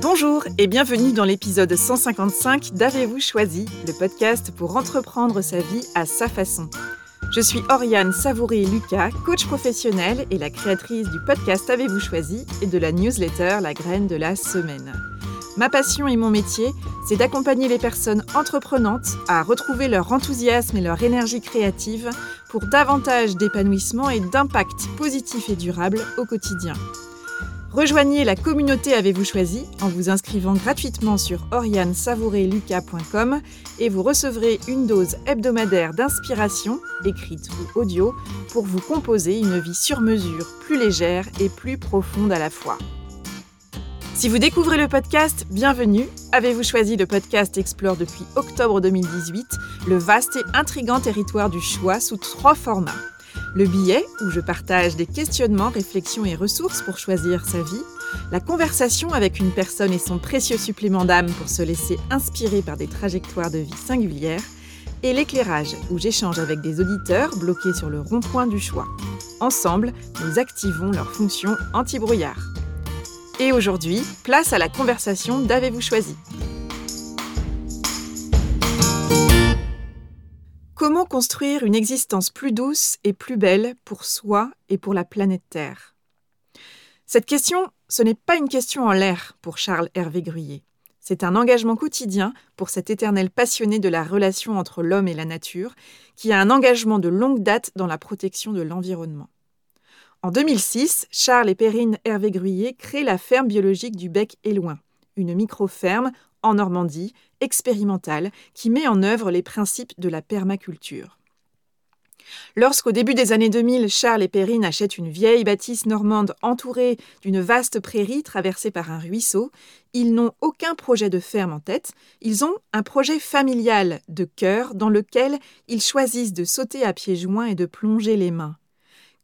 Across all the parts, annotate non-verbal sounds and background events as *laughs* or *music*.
Bonjour et bienvenue dans l'épisode 155 d'Avez-vous choisi, le podcast pour entreprendre sa vie à sa façon. Je suis Oriane Savouré-Lucas, coach professionnel et la créatrice du podcast Avez-vous choisi et de la newsletter La graine de la semaine. Ma passion et mon métier, c'est d'accompagner les personnes entreprenantes à retrouver leur enthousiasme et leur énergie créative pour davantage d'épanouissement et d'impact positif et durable au quotidien. Rejoignez la communauté Avez-vous choisi en vous inscrivant gratuitement sur oriansavoureluca.com et vous recevrez une dose hebdomadaire d'inspiration, écrite ou audio, pour vous composer une vie sur mesure, plus légère et plus profonde à la fois. Si vous découvrez le podcast, bienvenue. Avez-vous choisi le podcast Explore depuis octobre 2018 le vaste et intrigant territoire du choix sous trois formats. Le billet, où je partage des questionnements, réflexions et ressources pour choisir sa vie. La conversation avec une personne et son précieux supplément d'âme pour se laisser inspirer par des trajectoires de vie singulières. Et l'éclairage, où j'échange avec des auditeurs bloqués sur le rond-point du choix. Ensemble, nous activons leur fonction anti-brouillard. Et aujourd'hui, place à la conversation d'Avez-vous choisi? Comment construire une existence plus douce et plus belle pour soi et pour la planète Terre? Cette question, ce n'est pas une question en l'air pour Charles Hervé Gruyé. C'est un engagement quotidien pour cet éternel passionné de la relation entre l'homme et la nature, qui a un engagement de longue date dans la protection de l'environnement. En 2006, Charles et Perrine Hervé Gruyé créent la ferme biologique du Bec et Loin, une micro-ferme en Normandie, expérimentale, qui met en œuvre les principes de la permaculture. Lorsqu'au début des années 2000, Charles et Perrine achètent une vieille bâtisse normande entourée d'une vaste prairie traversée par un ruisseau, ils n'ont aucun projet de ferme en tête, ils ont un projet familial de cœur dans lequel ils choisissent de sauter à pieds joints et de plonger les mains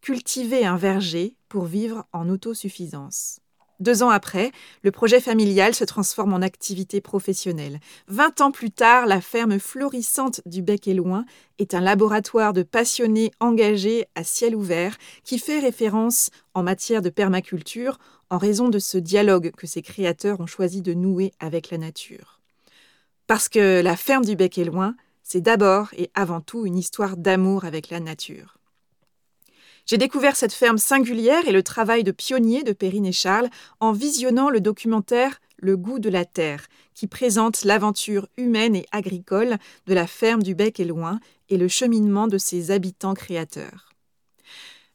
cultiver un verger pour vivre en autosuffisance. Deux ans après, le projet familial se transforme en activité professionnelle. Vingt ans plus tard, la ferme florissante du Bec et Loin est un laboratoire de passionnés engagés à ciel ouvert qui fait référence en matière de permaculture en raison de ce dialogue que ses créateurs ont choisi de nouer avec la nature. Parce que la ferme du Bec et Loin, c'est d'abord et avant tout une histoire d'amour avec la nature. J'ai découvert cette ferme singulière et le travail de pionnier de Perrine et Charles en visionnant le documentaire Le goût de la terre, qui présente l'aventure humaine et agricole de la ferme du Bec et Loin et le cheminement de ses habitants créateurs.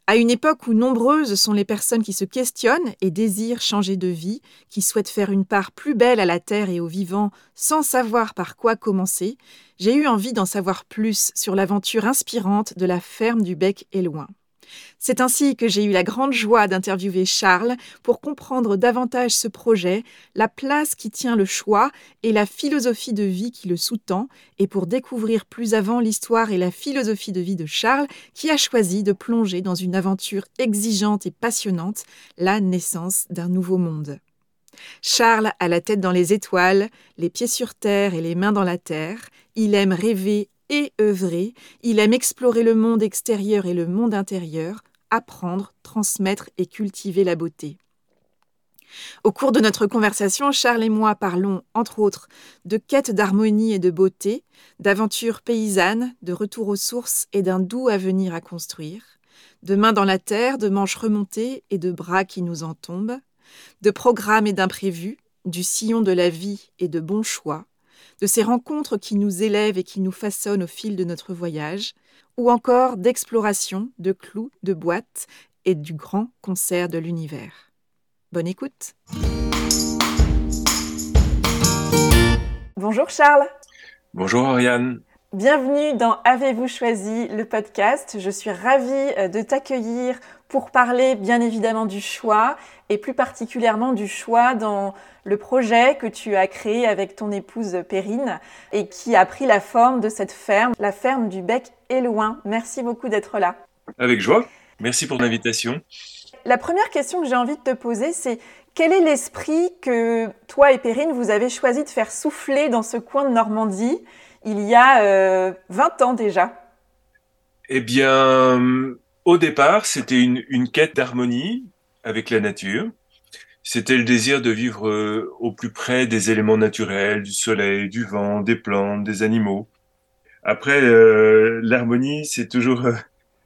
À une époque où nombreuses sont les personnes qui se questionnent et désirent changer de vie, qui souhaitent faire une part plus belle à la terre et aux vivants sans savoir par quoi commencer, j'ai eu envie d'en savoir plus sur l'aventure inspirante de la ferme du Bec et Loin. C'est ainsi que j'ai eu la grande joie d'interviewer Charles pour comprendre davantage ce projet, la place qui tient le choix et la philosophie de vie qui le sous-tend, et pour découvrir plus avant l'histoire et la philosophie de vie de Charles qui a choisi de plonger dans une aventure exigeante et passionnante, la naissance d'un nouveau monde. Charles a la tête dans les étoiles, les pieds sur terre et les mains dans la terre. Il aime rêver et œuvrer, il aime explorer le monde extérieur et le monde intérieur, apprendre, transmettre et cultiver la beauté. Au cours de notre conversation, Charles et moi parlons, entre autres, de quête d'harmonie et de beauté, d'aventures paysannes, de retour aux sources et d'un doux avenir à construire, de mains dans la terre, de manches remontées et de bras qui nous en tombent, de programmes et d'imprévus, du sillon de la vie et de bons choix, de ces rencontres qui nous élèvent et qui nous façonnent au fil de notre voyage, ou encore d'exploration, de clous, de boîtes et du grand concert de l'univers. Bonne écoute Bonjour Charles Bonjour Ariane Bienvenue dans Avez-vous choisi le podcast? Je suis ravie euh, de t'accueillir pour parler bien évidemment du choix et plus particulièrement du choix dans le projet que tu as créé avec ton épouse Perrine et qui a pris la forme de cette ferme, la ferme du Bec et Loin. Merci beaucoup d'être là. Avec joie. Merci pour l'invitation. La première question que j'ai envie de te poser, c'est quel est l'esprit que toi et Perrine, vous avez choisi de faire souffler dans ce coin de Normandie il y a 20 euh, ans déjà? Eh bien, au départ, c'était une, quête d'harmonie avec la nature. c'était le désir de vivre euh, au plus près des éléments naturels, du soleil, du vent, des plantes, des animaux. Après, euh, l'harmonie, c'est toujours euh,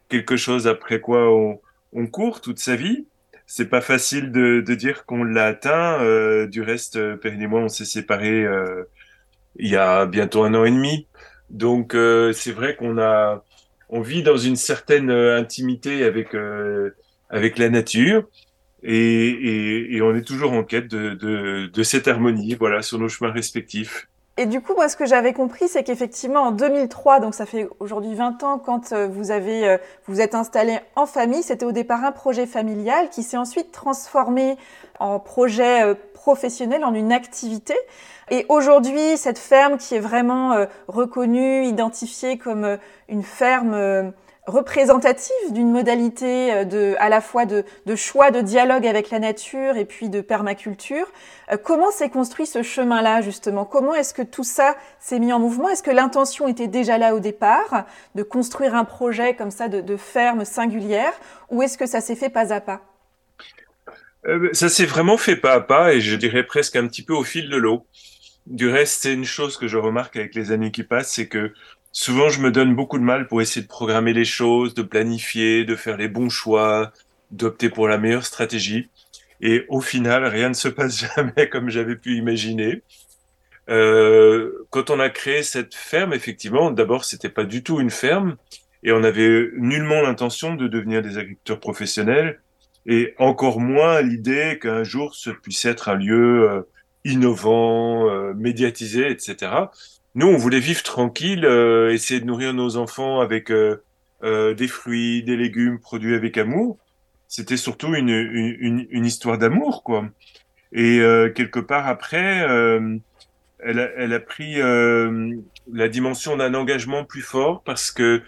quelque chose après quoi on, on court toute sa vie. C'est pas facile de, de dire qu'on l'a atteint. Euh, du reste, Perrine et moi, on s'est séparés il y a bientôt un an et demi. Donc, c'est vrai qu'on a, on vit dans une certaine euh, intimité avec euh, avec la nature et, et, et on est toujours en quête de, de, de cette harmonie, voilà, sur nos chemins respectifs. Et du coup, moi, ce que j'avais compris, c'est qu'effectivement, en 2003, donc ça fait aujourd'hui 20 ans, quand euh, vous avez, euh, vous êtes installé en famille, c'était au départ un projet familial qui s'est ensuite transformé en projet euh, professionnel, en une activité. Et aujourd'hui, cette ferme qui est vraiment reconnue, identifiée comme une ferme représentative d'une modalité euh, de, à la fois de, choix de dialogue avec la nature et puis de permaculture. Euh, comment s'est construit ce chemin-là justement? Comment est-ce que tout ça s'est mis en mouvement? Est-ce que l'intention était déjà là au départ de construire un projet comme ça de, ferme singulière ou est-ce que ça s'est fait pas à pas? Euh, Ça s'est vraiment fait pas à pas et je dirais presque un petit peu au fil de l'eau. Du reste, c'est une chose que je remarque avec les années qui passent, c'est que Souvent, je me donne beaucoup de mal pour essayer de programmer les choses, de planifier, de faire les bons choix, d'opter pour la meilleure stratégie. Et au final, rien ne se passe *laughs* jamais comme j'avais pu imaginer. Euh, quand on a créé cette ferme, effectivement, d'abord, c'était pas du tout une ferme et on avait nullement l'intention de devenir des agriculteurs professionnels et encore moins l'idée qu'un jour ce puisse être un lieu euh, innovant, euh, médiatisé, etc. Nous, on voulait vivre tranquille, euh, essayer de nourrir nos enfants avec euh, euh, des fruits, des légumes produits avec amour. C'était surtout une, une, une histoire d'amour, quoi. Et euh, quelque part après, elle, a, elle a pris la dimension d'un engagement plus fort parce que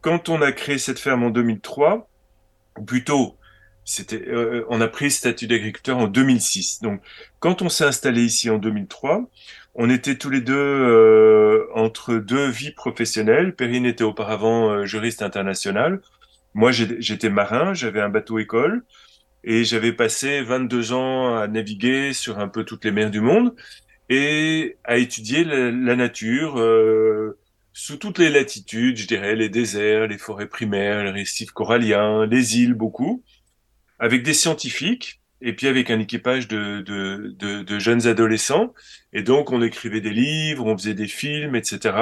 quand on a créé cette ferme en 2003, ou plutôt, c'était, euh, on a pris le statut d'agriculteur en 2006. Donc, quand on s'est installé ici en 2003, on était tous les deux euh, entre deux vies professionnelles. Perrine était auparavant euh, juriste international. Moi, j'étais marin, j'avais un bateau-école et j'avais passé 22 ans à naviguer sur un peu toutes les mers du monde et à étudier la, la nature euh, sous toutes les latitudes, je dirais, les déserts, les forêts primaires, les récifs coralliens, les îles, beaucoup, avec des scientifiques et puis avec un équipage de, jeunes adolescents. Et donc, on écrivait des livres, on faisait des films, etc.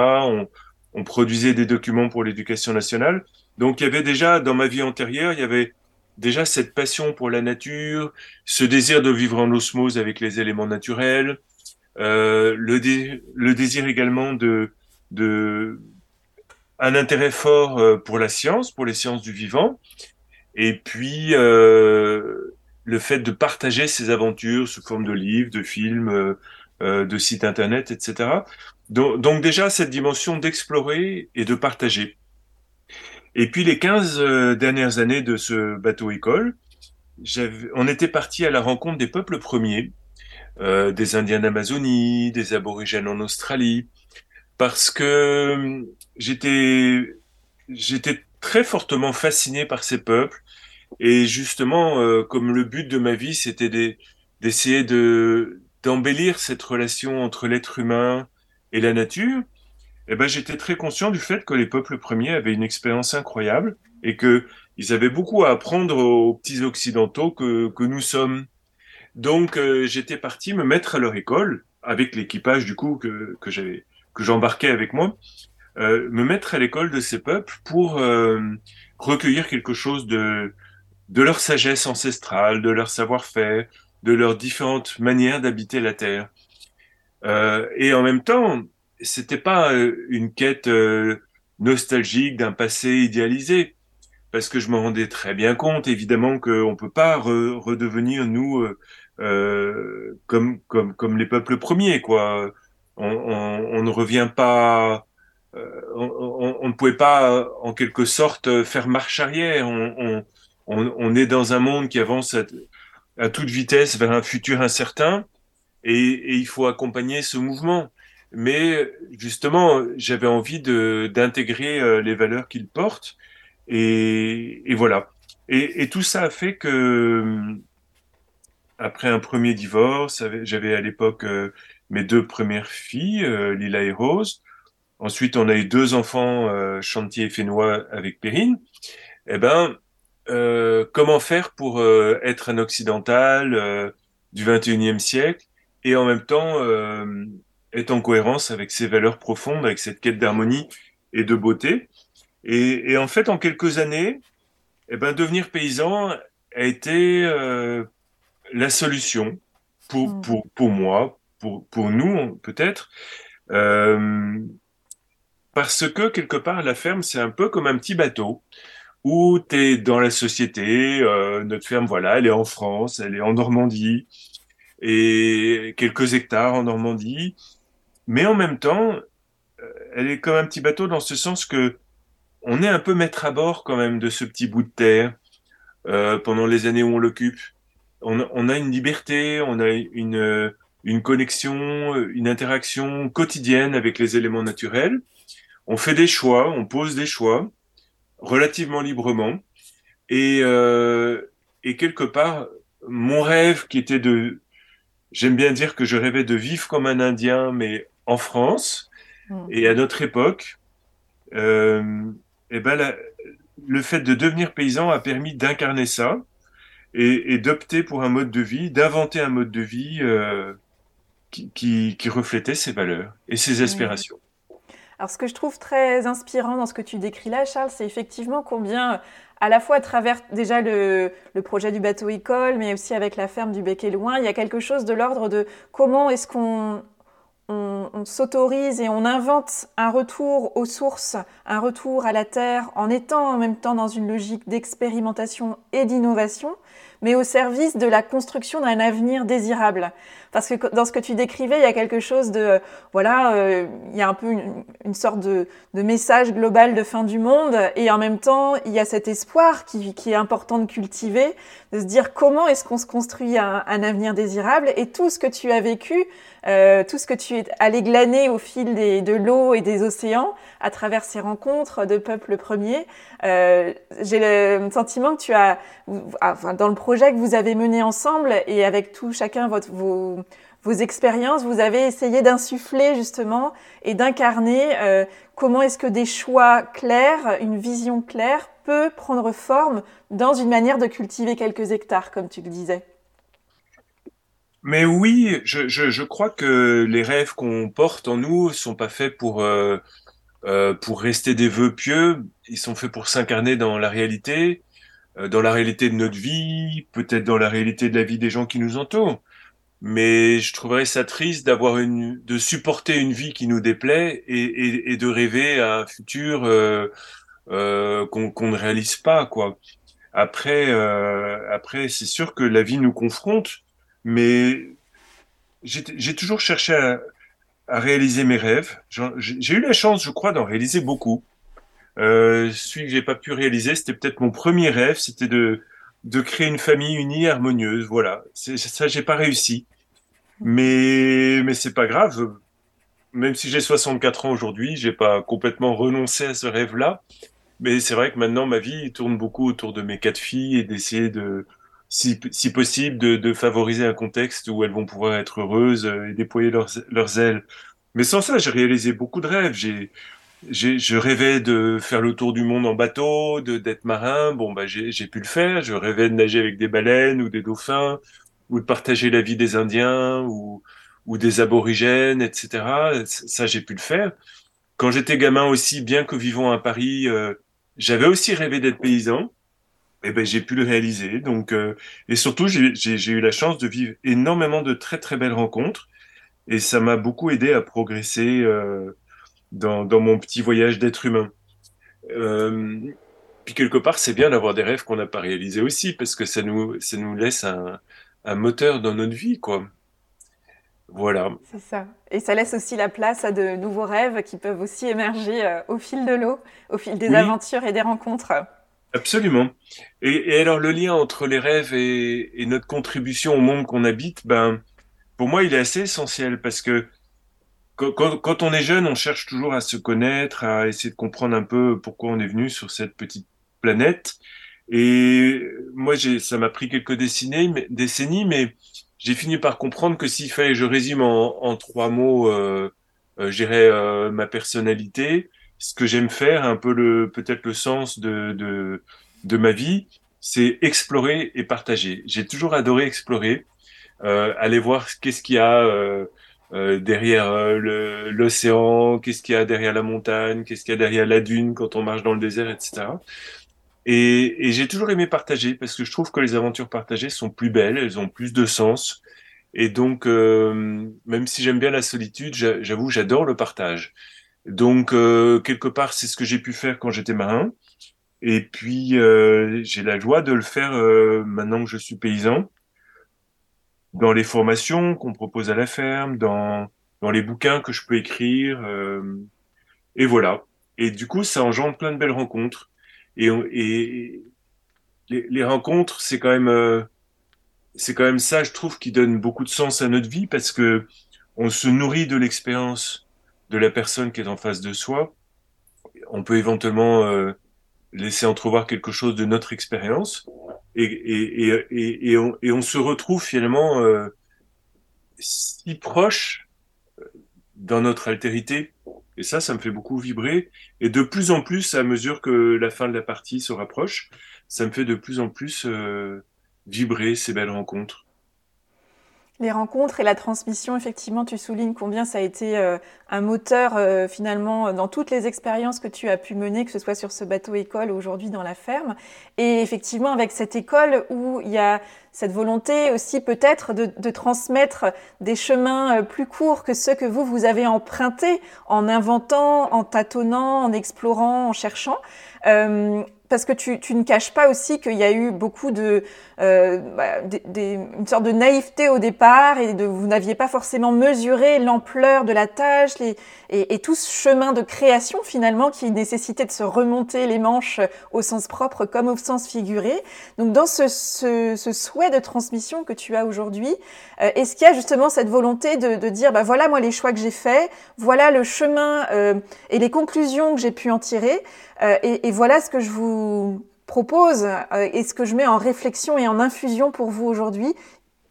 On, produisait des documents pour l'éducation nationale. Donc, il y avait déjà, dans ma vie antérieure, il y avait déjà cette passion pour la nature, ce désir de vivre en osmose avec les éléments naturels, euh, le, dé le désir également de, de un intérêt fort euh, pour la science, pour les sciences du vivant, et puis euh, le fait de partager ses aventures sous forme de livres, de films, euh, euh, de sites internet, etc. Donc, déjà cette dimension d'explorer et de partager. Et puis les 15 euh, dernières années de ce bateau école, on était parti à la rencontre des peuples premiers, des Indiens d'Amazonie, des aborigènes en Australie, parce que j'étais j'étais très fortement fasciné par ces peuples et justement, euh, comme le but de ma vie, c'était d'essayer de d'embellir cette relation entre l'être humain et la nature, eh ben, j'étais très conscient du fait que les peuples premiers avaient une expérience incroyable et que ils avaient beaucoup à apprendre aux petits occidentaux que, nous sommes. Donc, euh, j'étais parti me mettre à leur école avec l'équipage du coup que, j'embarquais avec moi, euh, me mettre à l'école de ces peuples pour recueillir quelque chose de de leur sagesse ancestrale, de leur savoir-faire, de leurs différentes manières d'habiter la Terre. Euh, et en même temps, c'était pas euh, une quête euh, nostalgique d'un passé idéalisé, parce que je me rendais très bien compte, évidemment, qu'on peut pas re redevenir nous euh, euh, comme comme comme les peuples premiers, quoi. On, on, on ne revient pas. On, on, on, ne pouvait pas, en quelque sorte, faire marche arrière. On, on, est dans un monde qui avance à, à, toute vitesse vers un futur incertain et, et il faut accompagner ce mouvement. Mais justement, j'avais envie d'intégrer euh, les valeurs qu'il porte et, et, voilà. Et, et, tout ça a fait que après un premier divorce, j'avais à l'époque euh, mes deux premières filles, euh, Lila et Rose. Ensuite, on a eu deux enfants, euh, Chantier et Fénois avec Perrine. Eh ben, comment faire pour être un occidental du 21e siècle et en même temps être en cohérence avec ses valeurs profondes, avec cette quête d'harmonie et de beauté? Et, et, en fait, en quelques années, eh ben, devenir paysan a été euh, la solution pour, mm. pour, pour moi, pour, pour nous peut-être, euh, parce que quelque part, la ferme, c'est un peu comme un petit bateau où tu es dans la société, euh, notre ferme, voilà, elle est en France, elle est en Normandie, et quelques hectares en Normandie, mais en même temps, elle est comme un petit bateau dans ce sens que on est un peu maître à bord quand même de ce petit bout de terre euh, pendant les années où on l'occupe. On, on, a une liberté, on a une, une connexion, une interaction quotidienne avec les éléments naturels. On fait des choix, on pose des choix relativement librement. Et, euh, et quelque part, mon rêve qui était de... J'aime bien dire que je rêvais de vivre comme un Indien, mais en France mmh. et à notre époque. Euh, et eh ben le fait de devenir paysan a permis d'incarner ça et, d'opter pour un mode de vie, d'inventer un mode de vie euh, qui, qui, reflétait ses valeurs et ses aspirations. Alors ce que je trouve très inspirant dans ce que tu décris là, Charles, c'est effectivement combien, à la fois à travers déjà le, projet du bateau école, mais aussi avec la ferme du Bec et Loin, il y a quelque chose de l'ordre de comment est-ce qu'on on, s'autorise et on invente un retour aux sources, un retour à la terre, en étant en même temps dans une logique d'expérimentation et d'innovation, mais au service de la construction d'un avenir désirable. Parce que dans ce que tu décrivais, il y a quelque chose de, voilà, euh, il y a un peu une, sorte de, message global de fin du monde, et en même temps, il y a cet espoir qui, est important de cultiver, de se dire comment est-ce qu'on se construit un, avenir désirable, et tout ce que tu as vécu, euh, tout ce que tu es allé glaner au fil des, de l'eau et des océans, à travers ces rencontres de peuples premiers, euh, j'ai le sentiment que tu as, enfin, dans le projet que vous avez mené ensemble et avec tout chacun votre, vos, vos expériences, vous avez essayé d'insuffler justement et d'incarner euh, comment est-ce que des choix clairs, une vision claire peut prendre forme dans une manière de cultiver quelques hectares, comme tu le disais. Mais oui, je, je, je crois que les rêves qu'on porte en nous sont pas faits pour euh, euh, pour rester des vœux pieux, ils sont faits pour s'incarner dans la réalité, euh, dans la réalité de notre vie, peut-être dans la réalité de la vie des gens qui nous entourent. Mais je trouverais ça triste d'avoir une, de supporter une vie qui nous déplaît et, et, et de rêver à un futur euh, euh qu'on ne réalise pas, quoi. Après, euh, après, c'est sûr que la vie nous confronte, mais j'ai toujours cherché à, réaliser mes rêves. J'ai eu la chance, je crois, d'en réaliser beaucoup. Euh, celui que j'ai pas pu réaliser, c'était peut-être mon premier rêve, c'était de de créer une famille unie, harmonieuse. Voilà, ça, j'ai pas réussi, mais mais c'est pas grave. Même si j'ai 64 ans aujourd'hui, j'ai pas complètement renoncé à ce rêve-là. Mais c'est vrai que maintenant ma vie tourne beaucoup autour de mes quatre filles et d'essayer de si, si possible, de, de, favoriser un contexte où elles vont pouvoir être heureuses et déployer leurs, leurs ailes. Mais sans ça, j'ai réalisé beaucoup de rêves. J'ai, je rêvais de faire le tour du monde en bateau, de d'être marin. Bon, bah, j'ai, j'ai pu le faire. Je rêvais de nager avec des baleines ou des dauphins, ou de partager la vie des Indiens ou, ou des aborigènes, etc. Ça, j'ai pu le faire. Quand j'étais gamin aussi, bien que vivant à Paris, euh, j'avais aussi rêvé d'être paysan eh ben, j'ai pu le réaliser. Donc, euh, et surtout, j'ai eu la chance de vivre énormément de très très belles rencontres, et ça m'a beaucoup aidé à progresser euh, dans, dans, mon petit voyage d'être humain. Euh, puis quelque part, c'est bien d'avoir des rêves qu'on n'a pas réalisés aussi, parce que ça nous ça nous laisse un, un moteur dans notre vie, quoi. Voilà. C'est ça. Et ça laisse aussi la place à de nouveaux rêves qui peuvent aussi émerger au fil de l'eau, au fil des aventures et des rencontres. Absolument. Et, alors le lien entre les rêves et, notre contribution au monde qu'on habite, ben pour moi il est assez essentiel parce que quand, on est jeune, on cherche toujours à se connaître, à essayer de comprendre un peu pourquoi on est venu sur cette petite planète. Et moi, ça m'a pris quelques décennies, mais, j'ai fini par comprendre que s'il fallait je résume en, trois mots, euh, euh, je dirais euh, ma personnalité, ce que j'aime faire, un peu le peut-être le sens de, de, de ma vie, c'est explorer et partager. J'ai toujours adoré explorer, euh, aller voir qu'est-ce qu'il y a euh, euh derrière euh, l'océan, qu'est-ce qu'il y a derrière la montagne, qu'est-ce qu'il y a derrière la dune quand on marche dans le désert, etc. Et, et j'ai toujours aimé partager parce que je trouve que les aventures partagées sont plus belles, elles ont plus de sens. Et donc, euh, même si j'aime bien la solitude, j'avoue, j'adore le partage. Donc, euh, quelque part, c'est ce que j'ai pu faire quand j'étais marin. Et puis, euh, j'ai la joie de le faire maintenant que je suis paysan, dans les formations qu'on propose à la ferme, dans, dans les bouquins que je peux écrire. et voilà. Et du coup, ça engendre plein de belles rencontres. Et, et les, les rencontres, c'est quand même, euh, c'est quand même ça, je trouve, qui donne beaucoup de sens à notre vie parce que on se nourrit de l'expérience de la personne qui est en face de soi. On peut éventuellement euh, laisser entrevoir quelque chose de notre expérience et, et, et, et, on, et on se retrouve finalement euh, si proche dans notre altérité et ça, ça me fait beaucoup vibrer. Et de plus en plus, à mesure que la fin de la partie se rapproche, ça me fait de plus en plus euh, vibrer ces belles rencontres. Les rencontres et la transmission, effectivement, tu soulignes combien ça a été euh, un moteur euh, finalement dans toutes les expériences que tu as pu mener, que ce soit sur ce bateau école ou aujourd'hui dans la ferme. Et effectivement, avec cette école où il y a cette volonté aussi peut-être de, de, transmettre des chemins euh, plus courts que ceux que vous, vous avez empruntés en inventant, en tâtonnant, en explorant, en cherchant. Euh, parce que tu, tu, ne caches pas aussi qu'il y a eu beaucoup de, euh, bah, une sorte de naïveté au départ et de, vous n'aviez pas forcément mesuré l'ampleur de la tâche et, et, tout ce chemin de création finalement qui nécessitait de se remonter les manches au sens propre comme au sens figuré. Donc dans ce, ce, ce souhait de transmission que tu as aujourd'hui, euh, est-ce qu'il y a justement cette volonté de, de, dire bah voilà moi les choix que j'ai faits, voilà le chemin euh, et les conclusions que j'ai pu en tirer et, et voilà ce que je vous propose euh, et ce que je mets en réflexion et en infusion pour vous aujourd'hui,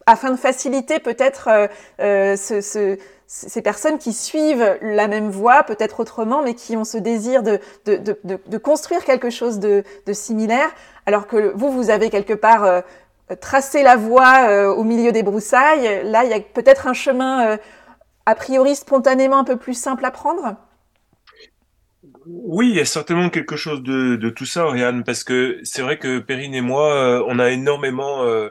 afin de faciliter peut-être euh, euh, ce, ce, ces personnes qui suivent la même voie, peut-être autrement, mais qui ont ce désir de, de, de, de construire quelque chose de, similaire, alors que vous, vous avez quelque part euh, tracé la voie euh, au milieu des broussailles. Là, il y a peut-être un chemin euh, a priori spontanément un peu plus simple à prendre. Oui, il y a certainement quelque chose de, de tout ça, Oriane, parce que c'est vrai que Perrine et moi, euh, on a énormément euh,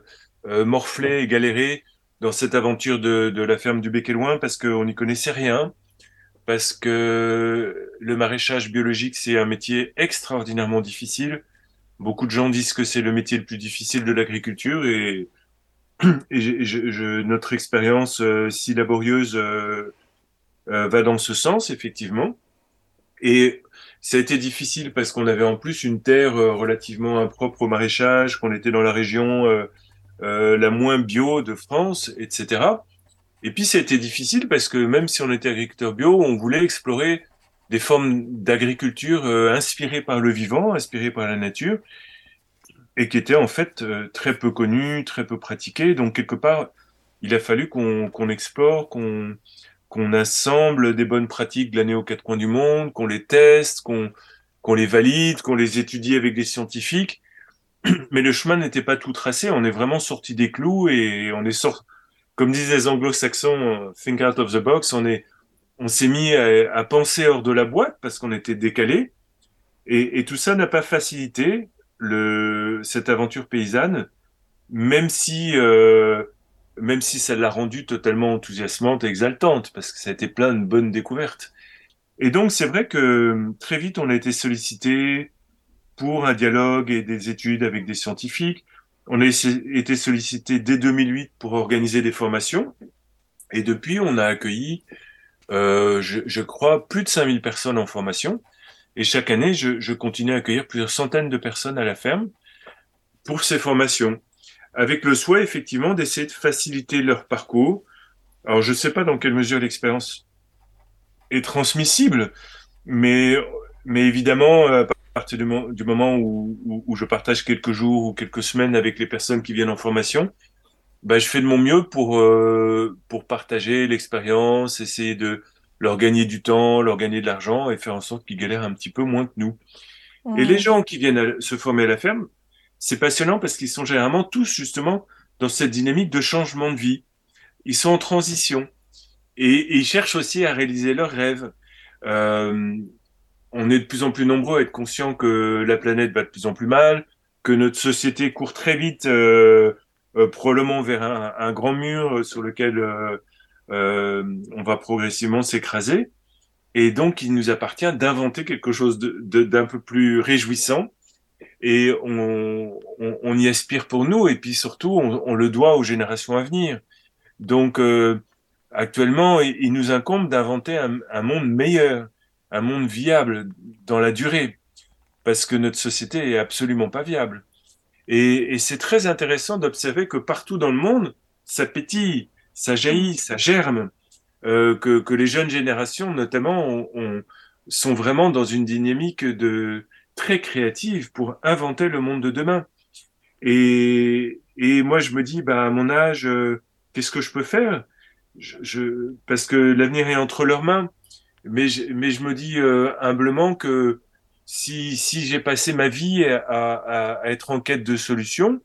euh, morflé et galéré dans cette aventure de, de la ferme du Bec et Loin parce qu'on n'y connaissait rien, parce que le maraîchage biologique, c'est un métier extraordinairement difficile. Beaucoup de gens disent que c'est le métier le plus difficile de l'agriculture et, *clears throat* et je, je, notre expérience si laborieuse va dans ce sens, effectivement. Et ça a été difficile parce qu'on avait en plus une terre euh, relativement impropre au maraîchage, qu'on était dans la région euh, euh, la moins bio de France, etc. Et puis ça a été difficile parce que même si on était agriculteur bio, on voulait explorer des formes d'agriculture inspirées par le vivant, inspirées par la nature, et qui étaient en fait très peu connues, très peu pratiquées. Donc quelque part, il a fallu qu'on explore, qu'on qu'on assemble des bonnes pratiques de l'année aux quatre coins du monde, qu'on les teste, qu'on qu'on les valide, qu'on les étudie avec des scientifiques. *clears throat* Mais le chemin n'était pas tout tracé. On est vraiment sorti des clous et on est sorti, comme disent les anglo-saxons, think out of the box. On est, on s'est mis à, penser hors de la boîte parce qu'on était décalé. Et, tout ça n'a pas facilité cette aventure paysanne, même si euh, même si ça l'a rendue totalement enthousiasmante et exaltante, parce que ça a été plein de bonnes découvertes. Et donc, c'est vrai que très vite, on a été sollicité pour un dialogue et des études avec des scientifiques. On a été sollicité dès 2008 pour organiser des formations. Et depuis, on a accueilli, euh, je, crois, plus de 5000 personnes en formation. Et chaque année, je continue à accueillir plusieurs centaines de personnes à la ferme pour ces formations avec le souhait effectivement d'essayer de faciliter leur parcours. Alors je ne sais pas dans quelle mesure l'expérience est transmissible, mais, mais évidemment, euh, partir du, moment où, je partage quelques jours ou quelques semaines avec les personnes qui viennent en formation, bah, je fais de mon mieux pour, euh, pour partager l'expérience, essayer de leur gagner du temps, leur gagner de l'argent et faire en sorte qu'ils galèrent un petit peu moins que nous. Et les gens qui viennent se former à la ferme, c'est passionnant parce qu'ils sont généralement tous justement dans cette dynamique de changement de vie. Ils sont en transition et, ils cherchent aussi à réaliser leurs rêves. Euh, on est de plus en plus nombreux à être conscients que la planète va de plus en plus mal, que notre société court très vite, euh, euh, probablement vers un, grand mur sur lequel on va progressivement s'écraser. Et donc, il nous appartient d'inventer quelque chose d'un peu plus réjouissant. Et on, y aspire pour nous, et puis surtout, on, le doit aux générations à venir. Donc, actuellement, il, nous incombe d'inventer un, monde meilleur un monde viable dans la durée, parce que notre société est absolument pas viable. Et, c'est très intéressant d'observer que partout dans le monde, ça pétille, ça jaillit, ça germe, euh, que, les jeunes générations, notamment, sont vraiment dans une dynamique de très créative pour inventer le monde de demain. Et, moi, je me dis, bah, à mon âge, euh, qu'est-ce que je peux faire? Je, Parce que l'avenir est entre leurs mains mais je, mais je me dis euh, humblement que si, si j'ai passé ma vie à, à, à, être en quête de solutions,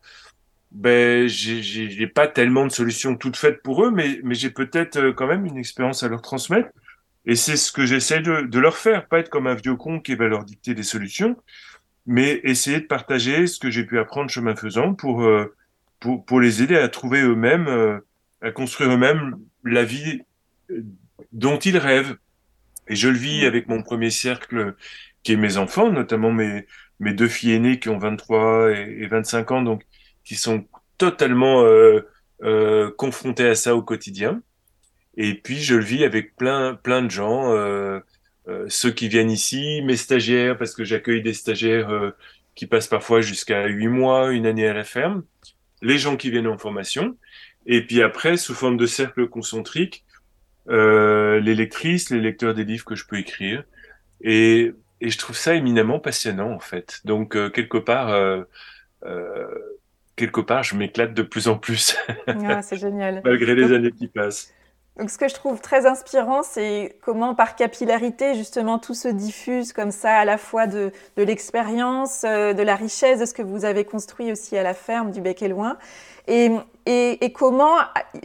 ben j'ai pas tellement de solutions toutes faites pour eux, mais, mais j'ai peut-être euh, quand même une expérience à leur transmettre. Et c'est ce que j'essaie de, de, leur faire, pas être comme un vieux con qui va leur dicter des solutions, mais essayer de partager ce que j'ai pu apprendre chemin faisant pour, euh, pour, pour les aider à trouver eux-mêmes, à construire eux-mêmes la vie dont ils rêvent. Et je le vis avec mon premier cercle, qui est mes enfants, notamment mes, mes deux filles aînées qui ont 23 et, 25 ans, donc qui sont totalement euh, euh, confrontés à ça au quotidien. Et puis je le vis avec plein, plein de gens, euh, euh ceux qui viennent ici, mes stagiaires, parce que j'accueille des stagiaires euh, qui passent parfois jusqu'à huit mois, une année à la ferme, les gens qui viennent en formation, et puis après, sous forme de cercle concentrique, euh, les lectrices, les lecteurs des livres que je peux écrire. Et, et je trouve ça éminemment passionnant, en fait. Donc, euh, quelque part, euh, euh, quelque part, je m'éclate de plus en plus. *laughs* Ah, c'est génial. Malgré les années qui passent. Donc, ce que je trouve très inspirant, c'est comment, par capillarité, justement, tout se diffuse comme ça, à la fois de, l'expérience, de la richesse de ce que vous avez construit aussi à la ferme du Bec et Loin. Et, comment,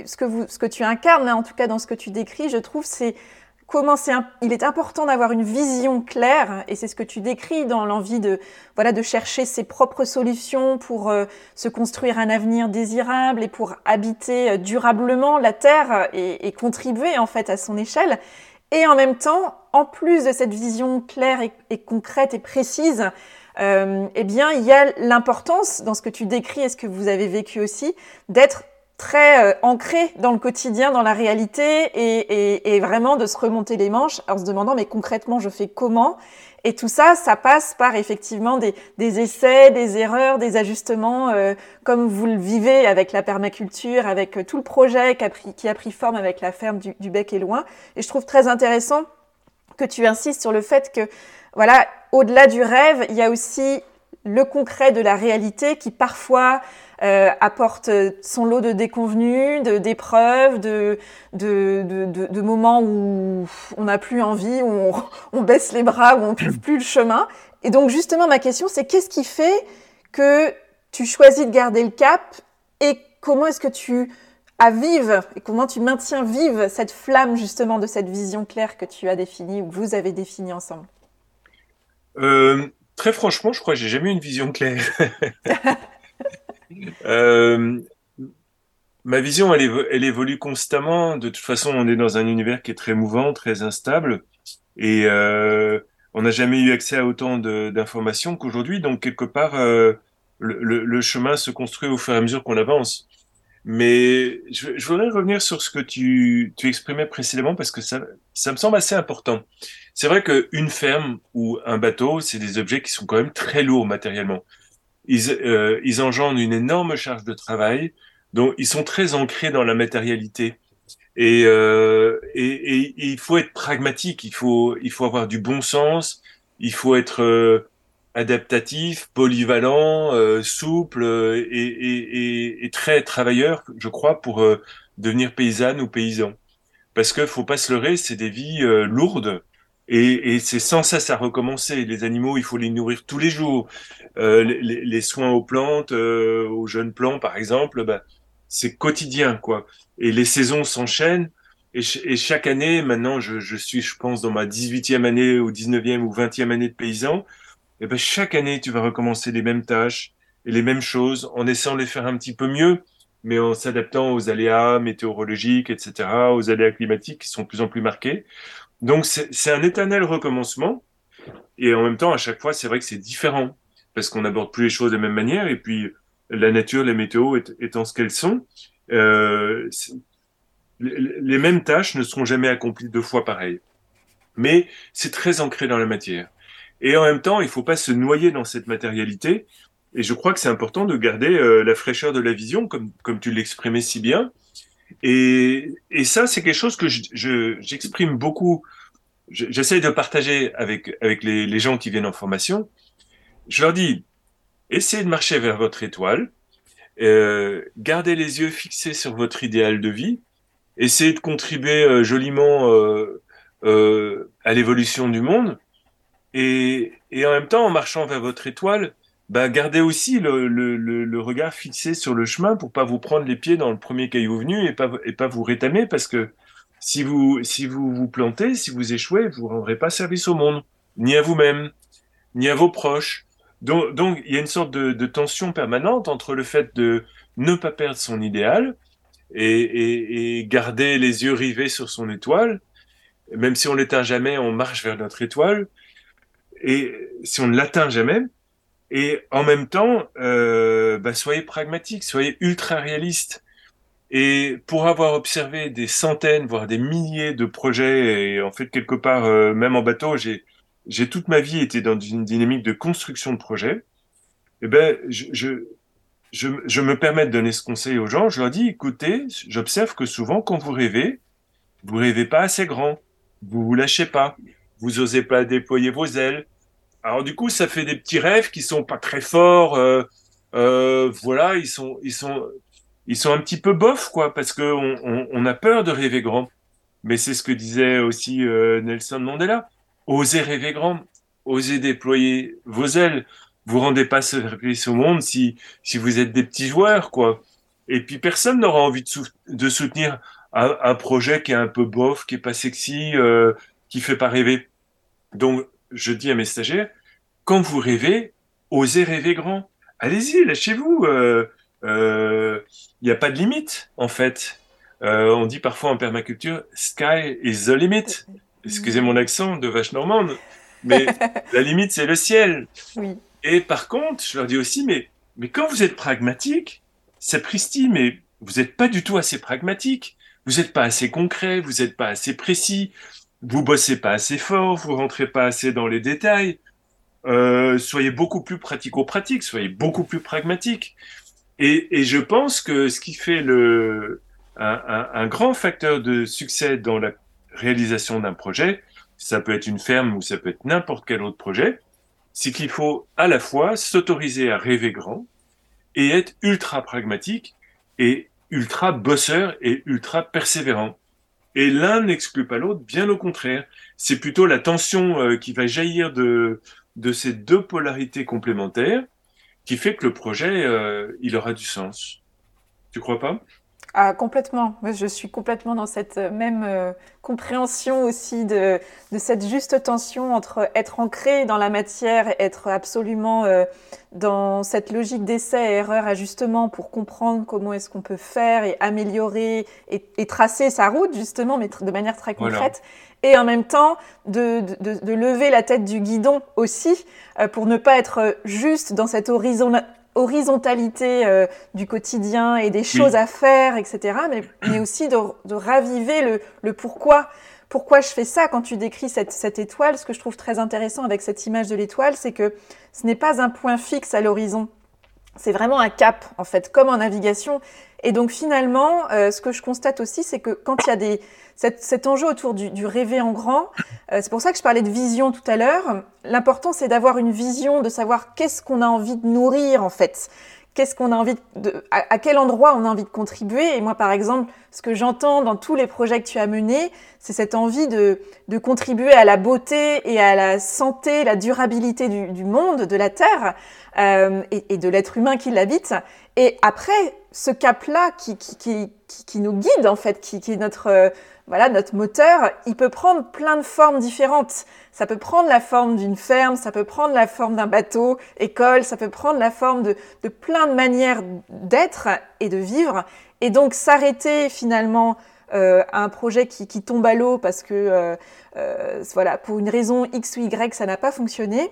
ce que, vous, ce que tu incarnes, hein, en tout cas dans ce que tu décris, je trouve, c'est comment c'est il est important d'avoir une vision claire et c'est ce que tu décris dans l'envie de voilà de chercher ses propres solutions pour euh, se construire un avenir désirable et pour habiter euh, durablement la terre et, et, contribuer en fait à son échelle. Et en même temps en plus de cette vision claire et, et concrète et précise euh, eh bien, il y a l'importance dans ce que tu décris et ce que vous avez vécu aussi, d'être très euh, ancré dans le quotidien, dans la réalité, et, et, et, vraiment de se remonter les manches en se demandant mais concrètement je fais comment? Et tout ça, ça passe par effectivement des, des essais, des erreurs, des ajustements, euh, comme vous le vivez avec la permaculture, avec euh, tout le projet qui a pris, qui a pris forme avec la ferme du, du Bec et Loin. Et je trouve très intéressant que tu insistes sur le fait que voilà, au-delà du rêve, il y a aussi le concret de la réalité qui parfois euh, apporte son lot de déconvenus, d'épreuves, de, de, de, de, moments où on n'a plus envie, où on, on, baisse les bras, où on ne trouve plus le chemin. Et donc justement, ma question, c'est qu'est-ce qui fait que tu choisis de garder le cap et comment est-ce que tu avives et comment tu maintiens vive cette flamme justement de cette vision claire que tu as définie ou que vous avez définie ensemble? Euh, très franchement, je crois que j'ai jamais eu une vision claire. *laughs* euh, ma vision, elle, évolue constamment. De toute façon, on est dans un univers qui est très mouvant, très instable, et euh, on n'a jamais eu accès à autant d'informations qu'aujourd'hui. Donc, quelque part, euh, le, chemin se construit au fur et à mesure qu'on avance. Mais je, je, voudrais revenir sur ce que tu, tu exprimais précédemment parce que ça, ça me semble assez important. C'est vrai qu'une ferme ou un bateau, c'est des objets qui sont quand même très lourds matériellement. Ils, euh, ils engendrent une énorme charge de travail, donc ils sont très ancrés dans la matérialité. Et, euh, et, et, il faut être pragmatique, il faut, il faut avoir du bon sens, il faut être, euh, adaptatif, polyvalent, euh, souple et, et, et, très travailleur, je crois, pour devenir paysanne ou paysan. Parce que faut pas se leurrer, c'est des vies lourdes et, et c'est sans cesse à recommencer. Les animaux, il faut les nourrir tous les jours. Euh, les, les, soins aux plantes, euh, aux jeunes plants, par exemple, bah, c'est quotidien, quoi. Et les saisons s'enchaînent. Et, et, chaque année, maintenant, je, je, suis, je pense, dans ma 18e année ou 19e ou 20e année de paysan. Et ben, chaque année, tu vas recommencer les mêmes tâches et les mêmes choses en essayant de les faire un petit peu mieux, mais en s'adaptant aux aléas météorologiques, etc., aux aléas climatiques qui sont de plus en plus marqués. Donc c'est un éternel recommencement. Et en même temps, à chaque fois, c'est vrai que c'est différent parce qu'on n'aborde plus les choses de la même manière. Et puis la nature, les météos étant ce qu'elles sont, euh, les mêmes tâches ne seront jamais accomplies deux fois pareil. Mais c'est très ancré dans la matière. Et en même temps, il ne faut pas se noyer dans cette matérialité. Et je crois que c'est important de garder euh, la fraîcheur de la vision, comme, comme tu l'exprimais si bien, et, et ça, c'est quelque chose que j'exprime je, beaucoup. J'essaie de partager avec, avec les, les, gens qui viennent en formation. Je leur dis, essayez de marcher vers votre étoile, euh, gardez les yeux fixés sur votre idéal de vie, essayez de contribuer euh, joliment euh, euh, à l'évolution du monde, et, en même temps, en marchant vers votre étoile, bah, gardez aussi le, regard fixé sur le chemin pour pas vous prendre les pieds dans le premier caillou venu et pas, et pas vous rétamer parce que si vous, si vous vous plantez, si vous échouez, vous rendrez pas service au monde, ni à vous-même, ni à vos proches. Donc, donc, il y a une sorte de, tension permanente entre le fait de ne pas perdre son idéal et, et, garder les yeux rivés sur son étoile. Même si on l'atteint jamais, on marche vers notre étoile. Et si on ne l'atteint jamais, et en même temps, euh, bah, soyez pragmatique, soyez ultra réaliste. Et pour avoir observé des centaines, voire des milliers de projets, et en fait quelque part, euh, même en bateau, j'ai toute ma vie été dans une dynamique de construction de projets. Et eh ben, je, je me permets de donner ce conseil aux gens. Je leur dis, écoutez, j'observe que souvent, quand vous rêvez, vous rêvez pas assez grand, vous vous lâchez pas, vous osez pas déployer vos ailes, alors du coup, ça fait des petits rêves qui sont pas très forts. Euh, euh, voilà, ils sont, ils sont, ils sont un petit peu bof, quoi, parce que on, on, on a peur de rêver grand. Mais c'est ce que disait aussi euh, Nelson Mandela. Osez rêver grand, osez déployer vos ailes. Vous rendez pas service au monde si si vous êtes des petits joueurs, quoi. Et puis personne n'aura envie de, soutenir un, un, projet qui est un peu bof, qui est pas sexy, euh, qui fait pas rêver. Donc je dis à mes stagiaires, quand vous rêvez, osez rêver grand. Allez-y, lâchez-vous. Il euh, euh, n'y a pas de limite, en fait. Euh, on dit parfois en permaculture, sky is the limit. Excusez mon accent de vache normande, mais *laughs* la limite, c'est le ciel. Oui. Et par contre, je leur dis aussi, mais, mais quand vous êtes pragmatique, sapristi, mais vous n'êtes pas du tout assez pragmatique. Vous n'êtes pas assez concret, vous n'êtes pas assez précis, vous bossez pas assez fort, vous rentrez pas assez dans les détails. Euh, soyez beaucoup plus pratico-pratique, soyez beaucoup plus pragmatique. Et, et, je pense que ce qui fait le, un, un, un, grand facteur de succès dans la réalisation d'un projet, ça peut être une ferme ou ça peut être n'importe quel autre projet, c'est qu'il faut à la fois s'autoriser à rêver grand et être ultra pragmatique et ultra bosseur et ultra persévérant. Et l'un n'exclut pas l'autre, bien au contraire. C'est plutôt la tension euh, qui va jaillir de, de ces deux polarités complémentaires qui fait que le projet, euh, il aura du sens. Tu crois pas? Ah, complètement. Je suis complètement dans cette même euh, compréhension aussi de, de, cette juste tension entre être ancré dans la matière et être absolument euh, dans cette logique d'essai, erreur, ajustement pour comprendre comment est-ce qu'on peut faire et améliorer et, et, tracer sa route justement, mais de manière très concrète. Voilà. Et en même temps, de, de, de, lever la tête du guidon aussi, euh, pour ne pas être juste dans cet horizon horizontalité euh, du quotidien et des choses oui. à faire, etc., mais, mais aussi de, de raviver le, le, pourquoi. Pourquoi je fais ça? Quand tu décris cette, cette étoile Ce que je trouve très intéressant avec cette image de l'étoile, c'est que ce n'est pas un point fixe à l'horizon. C'est vraiment un cap, en fait, comme en navigation. Et donc finalement, euh, ce que je constate aussi, c'est que quand il y a des, cet, enjeu autour du, rêver en grand, euh, c'est pour ça que je parlais de vision tout à l'heure, l'important c'est d'avoir une vision, de savoir qu'est-ce qu'on a envie de nourrir en fait qu'est-ce qu'on a envie de, à, quel endroit on a envie de contribuer. Et moi, par exemple, ce que j'entends dans tous les projets que tu as menés, c'est cette envie de, de, contribuer à la beauté et à la santé, la durabilité du, du monde, de la Terre euh, et, et, de l'être humain qui l'habite. Et après, ce cap-là qui, qui, qui, qui, nous guide, en fait, qui, qui est notre, voilà, notre moteur, il peut prendre plein de formes différentes. Ça peut prendre la forme d'une ferme, ça peut prendre la forme d'un bateau, école, ça peut prendre la forme de, de plein de manières d'être et de vivre. Et donc s'arrêter finalement euh, à un projet qui, qui tombe à l'eau parce que, euh, euh, voilà, pour une raison X ou Y, ça n'a pas fonctionné,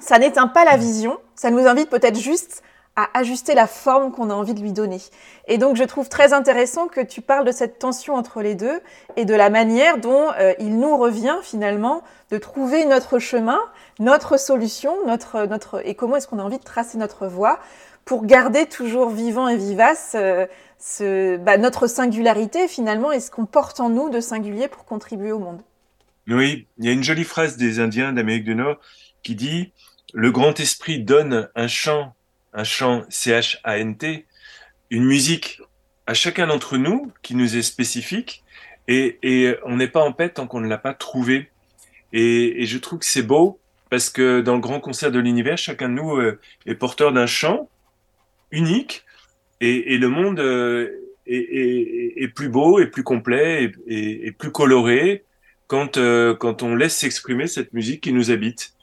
ça n'éteint pas la vision, ça nous invite peut-être juste à ajuster la forme qu'on a envie de lui donner. Et donc je trouve très intéressant que tu parles de cette tension entre les deux et de la manière dont euh, il nous revient finalement de trouver notre chemin, notre solution, notre, notre, et comment est-ce qu'on a envie de tracer notre voie pour garder toujours vivant et vivace euh, ce, bah, notre singularité finalement et ce qu'on porte en nous de singulier pour contribuer au monde. Oui, il y a une jolie phrase des Indiens d'Amérique du Nord qui dit Le grand esprit donne un chant un chant C-H-A-N-T, une musique à chacun d'entre nous qui nous est spécifique et, on n'est pas en paix tant qu'on ne l'a pas trouvé. Et, je trouve que c'est beau parce que dans le grand concert de l'univers, chacun de nous euh, est porteur d'un chant unique et, le monde euh, est, est, plus beau et plus complet et, plus coloré quand, euh, quand on laisse s'exprimer cette musique qui nous habite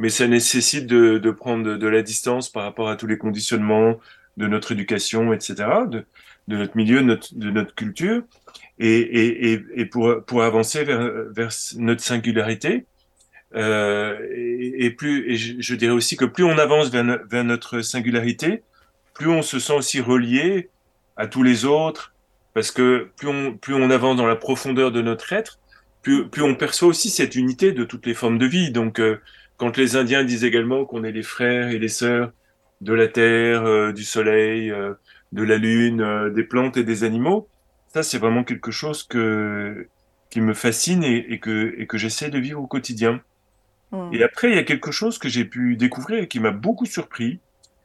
mais ça nécessite de, de prendre de, la distance par rapport à tous les conditionnements de notre éducation, etc., de, notre milieu, de notre, culture, et, et, et, pour, pour avancer vers, vers notre singularité. Euh, et, et, plus, et je, dirais aussi que plus on avance vers, vers notre singularité, plus on se sent aussi relié à tous les autres, parce que plus on, plus on avance dans la profondeur de notre être, plus, plus on perçoit aussi cette unité de toutes les formes de vie. Donc, euh, quand les Indiens disent également qu'on est les frères et les sœurs de la terre, euh, du soleil, euh, de la lune, euh, des plantes et des animaux, ça c'est vraiment quelque chose que qui me fascine et, que et que j'essaie de vivre au quotidien. Hmm. Et après il y a quelque chose que j'ai pu découvrir et qui m'a beaucoup surpris,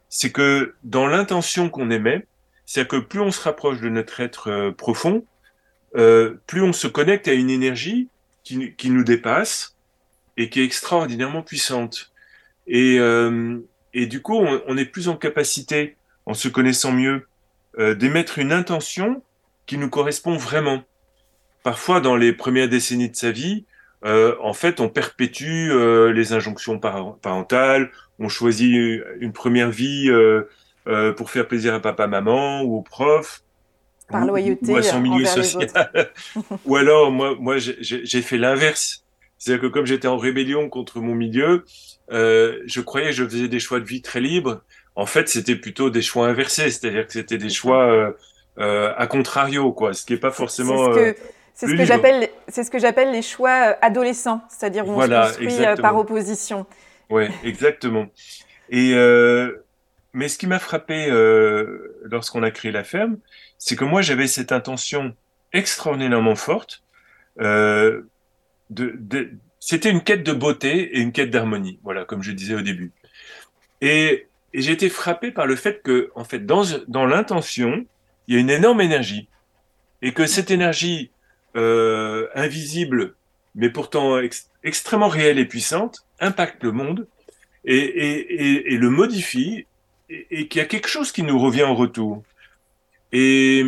c'est que dans l'intention qu'on émet, c'est que plus on se rapproche de notre être profond, plus on se connecte à une énergie qui, qui nous dépasse et qui est extraordinairement puissante. Et, euh, et du coup, on, on, est plus en capacité, en se connaissant mieux, euh, d'émettre une intention qui nous correspond vraiment. Parfois, dans les premières décennies de sa vie, euh, en fait, on perpétue les injonctions parentales, on choisit une première vie pour faire plaisir à papa, maman ou aux profs. Par loyauté ou à son milieu social. *laughs* ou alors, moi, moi j'ai fait l'inverse. C'est-à-dire que comme j'étais en rébellion contre mon milieu, euh, je croyais que je faisais des choix de vie très libres. En fait, c'était plutôt des choix inversés, c'est-à-dire que c'était des choix euh, euh, à contrario, quoi, ce qui n'est pas forcément. C'est ce que, j'appelle, c'est ce que j'appelle les choix adolescents, c'est-à-dire où on se construit par opposition. Oui, exactement. Et mais ce qui m'a frappé lorsqu'on a créé la ferme, c'est que moi j'avais cette intention extraordinairement forte de, c'était une quête de beauté et une quête d'harmonie, voilà, comme je disais au début. Et, et j'ai été frappé par le fait que, en fait, dans, dans l'intention, il y a une énorme énergie. Et que cette énergie euh, invisible, mais pourtant extrêmement réelle et puissante, impacte le monde et, et, et, le modifie, et qu'il y a quelque chose qui nous revient en retour. Et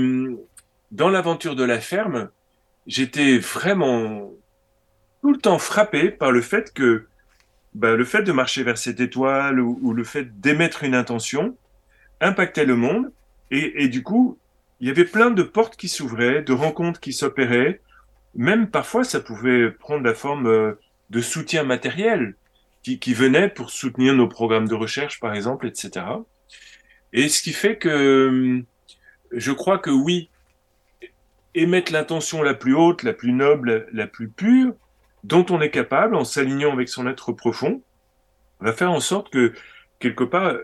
dans l'aventure de la ferme, j'étais vraiment tout le temps frappé par le fait que bah, le fait de marcher vers cette étoile ou, le fait d'émettre une intention impactait le monde et, du coup il y avait plein de portes qui s'ouvraient, de rencontres qui s'opéraient, même parfois ça pouvait prendre la forme euh, de soutien matériel qui, qui venait pour soutenir nos programmes de recherche par exemple, etc. Et ce qui fait que je crois que oui, émettre l'intention la plus haute, la plus noble, la plus pure, dont on est capable, en s'alignant avec son être profond, va faire en sorte que, quelque part,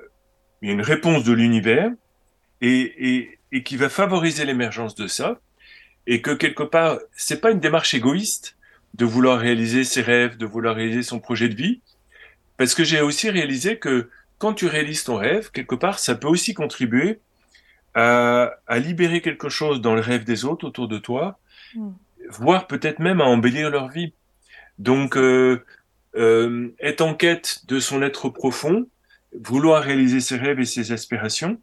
il y a une réponse de l'univers et, et, qui va favoriser l'émergence de ça, et que quelque part, c'est pas une démarche égoïste de vouloir réaliser ses rêves, de vouloir réaliser son projet de vie, parce que j'ai aussi réalisé que quand tu réalises ton rêve, quelque part, ça peut aussi contribuer à, à libérer quelque chose dans le rêve des autres autour de toi, mm. voire peut-être même à embellir leur vie. Donc, euh, euh, être en quête de son être profond, vouloir réaliser ses rêves et ses aspirations,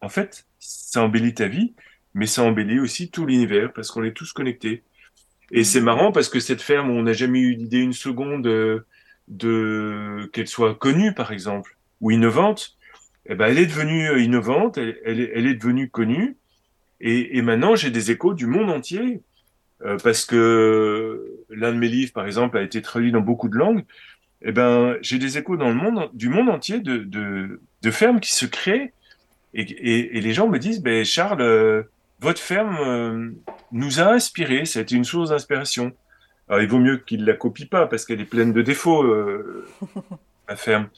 en fait, ça embellit ta vie, mais ça embellit aussi tout l'univers parce qu'on est tous connectés. Et c'est marrant parce que cette ferme, on n'a jamais eu l'idée une seconde de, de qu'elle soit connue, par exemple, ou innovante. Eh ben, elle est devenue innovante, elle, elle, est devenue connue. Et, et maintenant, j'ai des échos du monde entier. Euh, parce que l'un de mes livres, par exemple, a été traduit dans beaucoup de langues. Eh ben, j'ai des échos dans le monde, du monde entier de, de, de fermes qui se créent et, et, les gens me disent, ben Charles, euh, votre ferme euh, nous a inspiré, ça a été une source d'inspiration. Alors il vaut mieux qu'il la copie pas parce qu'elle est pleine de défauts, euh, *laughs* la ferme.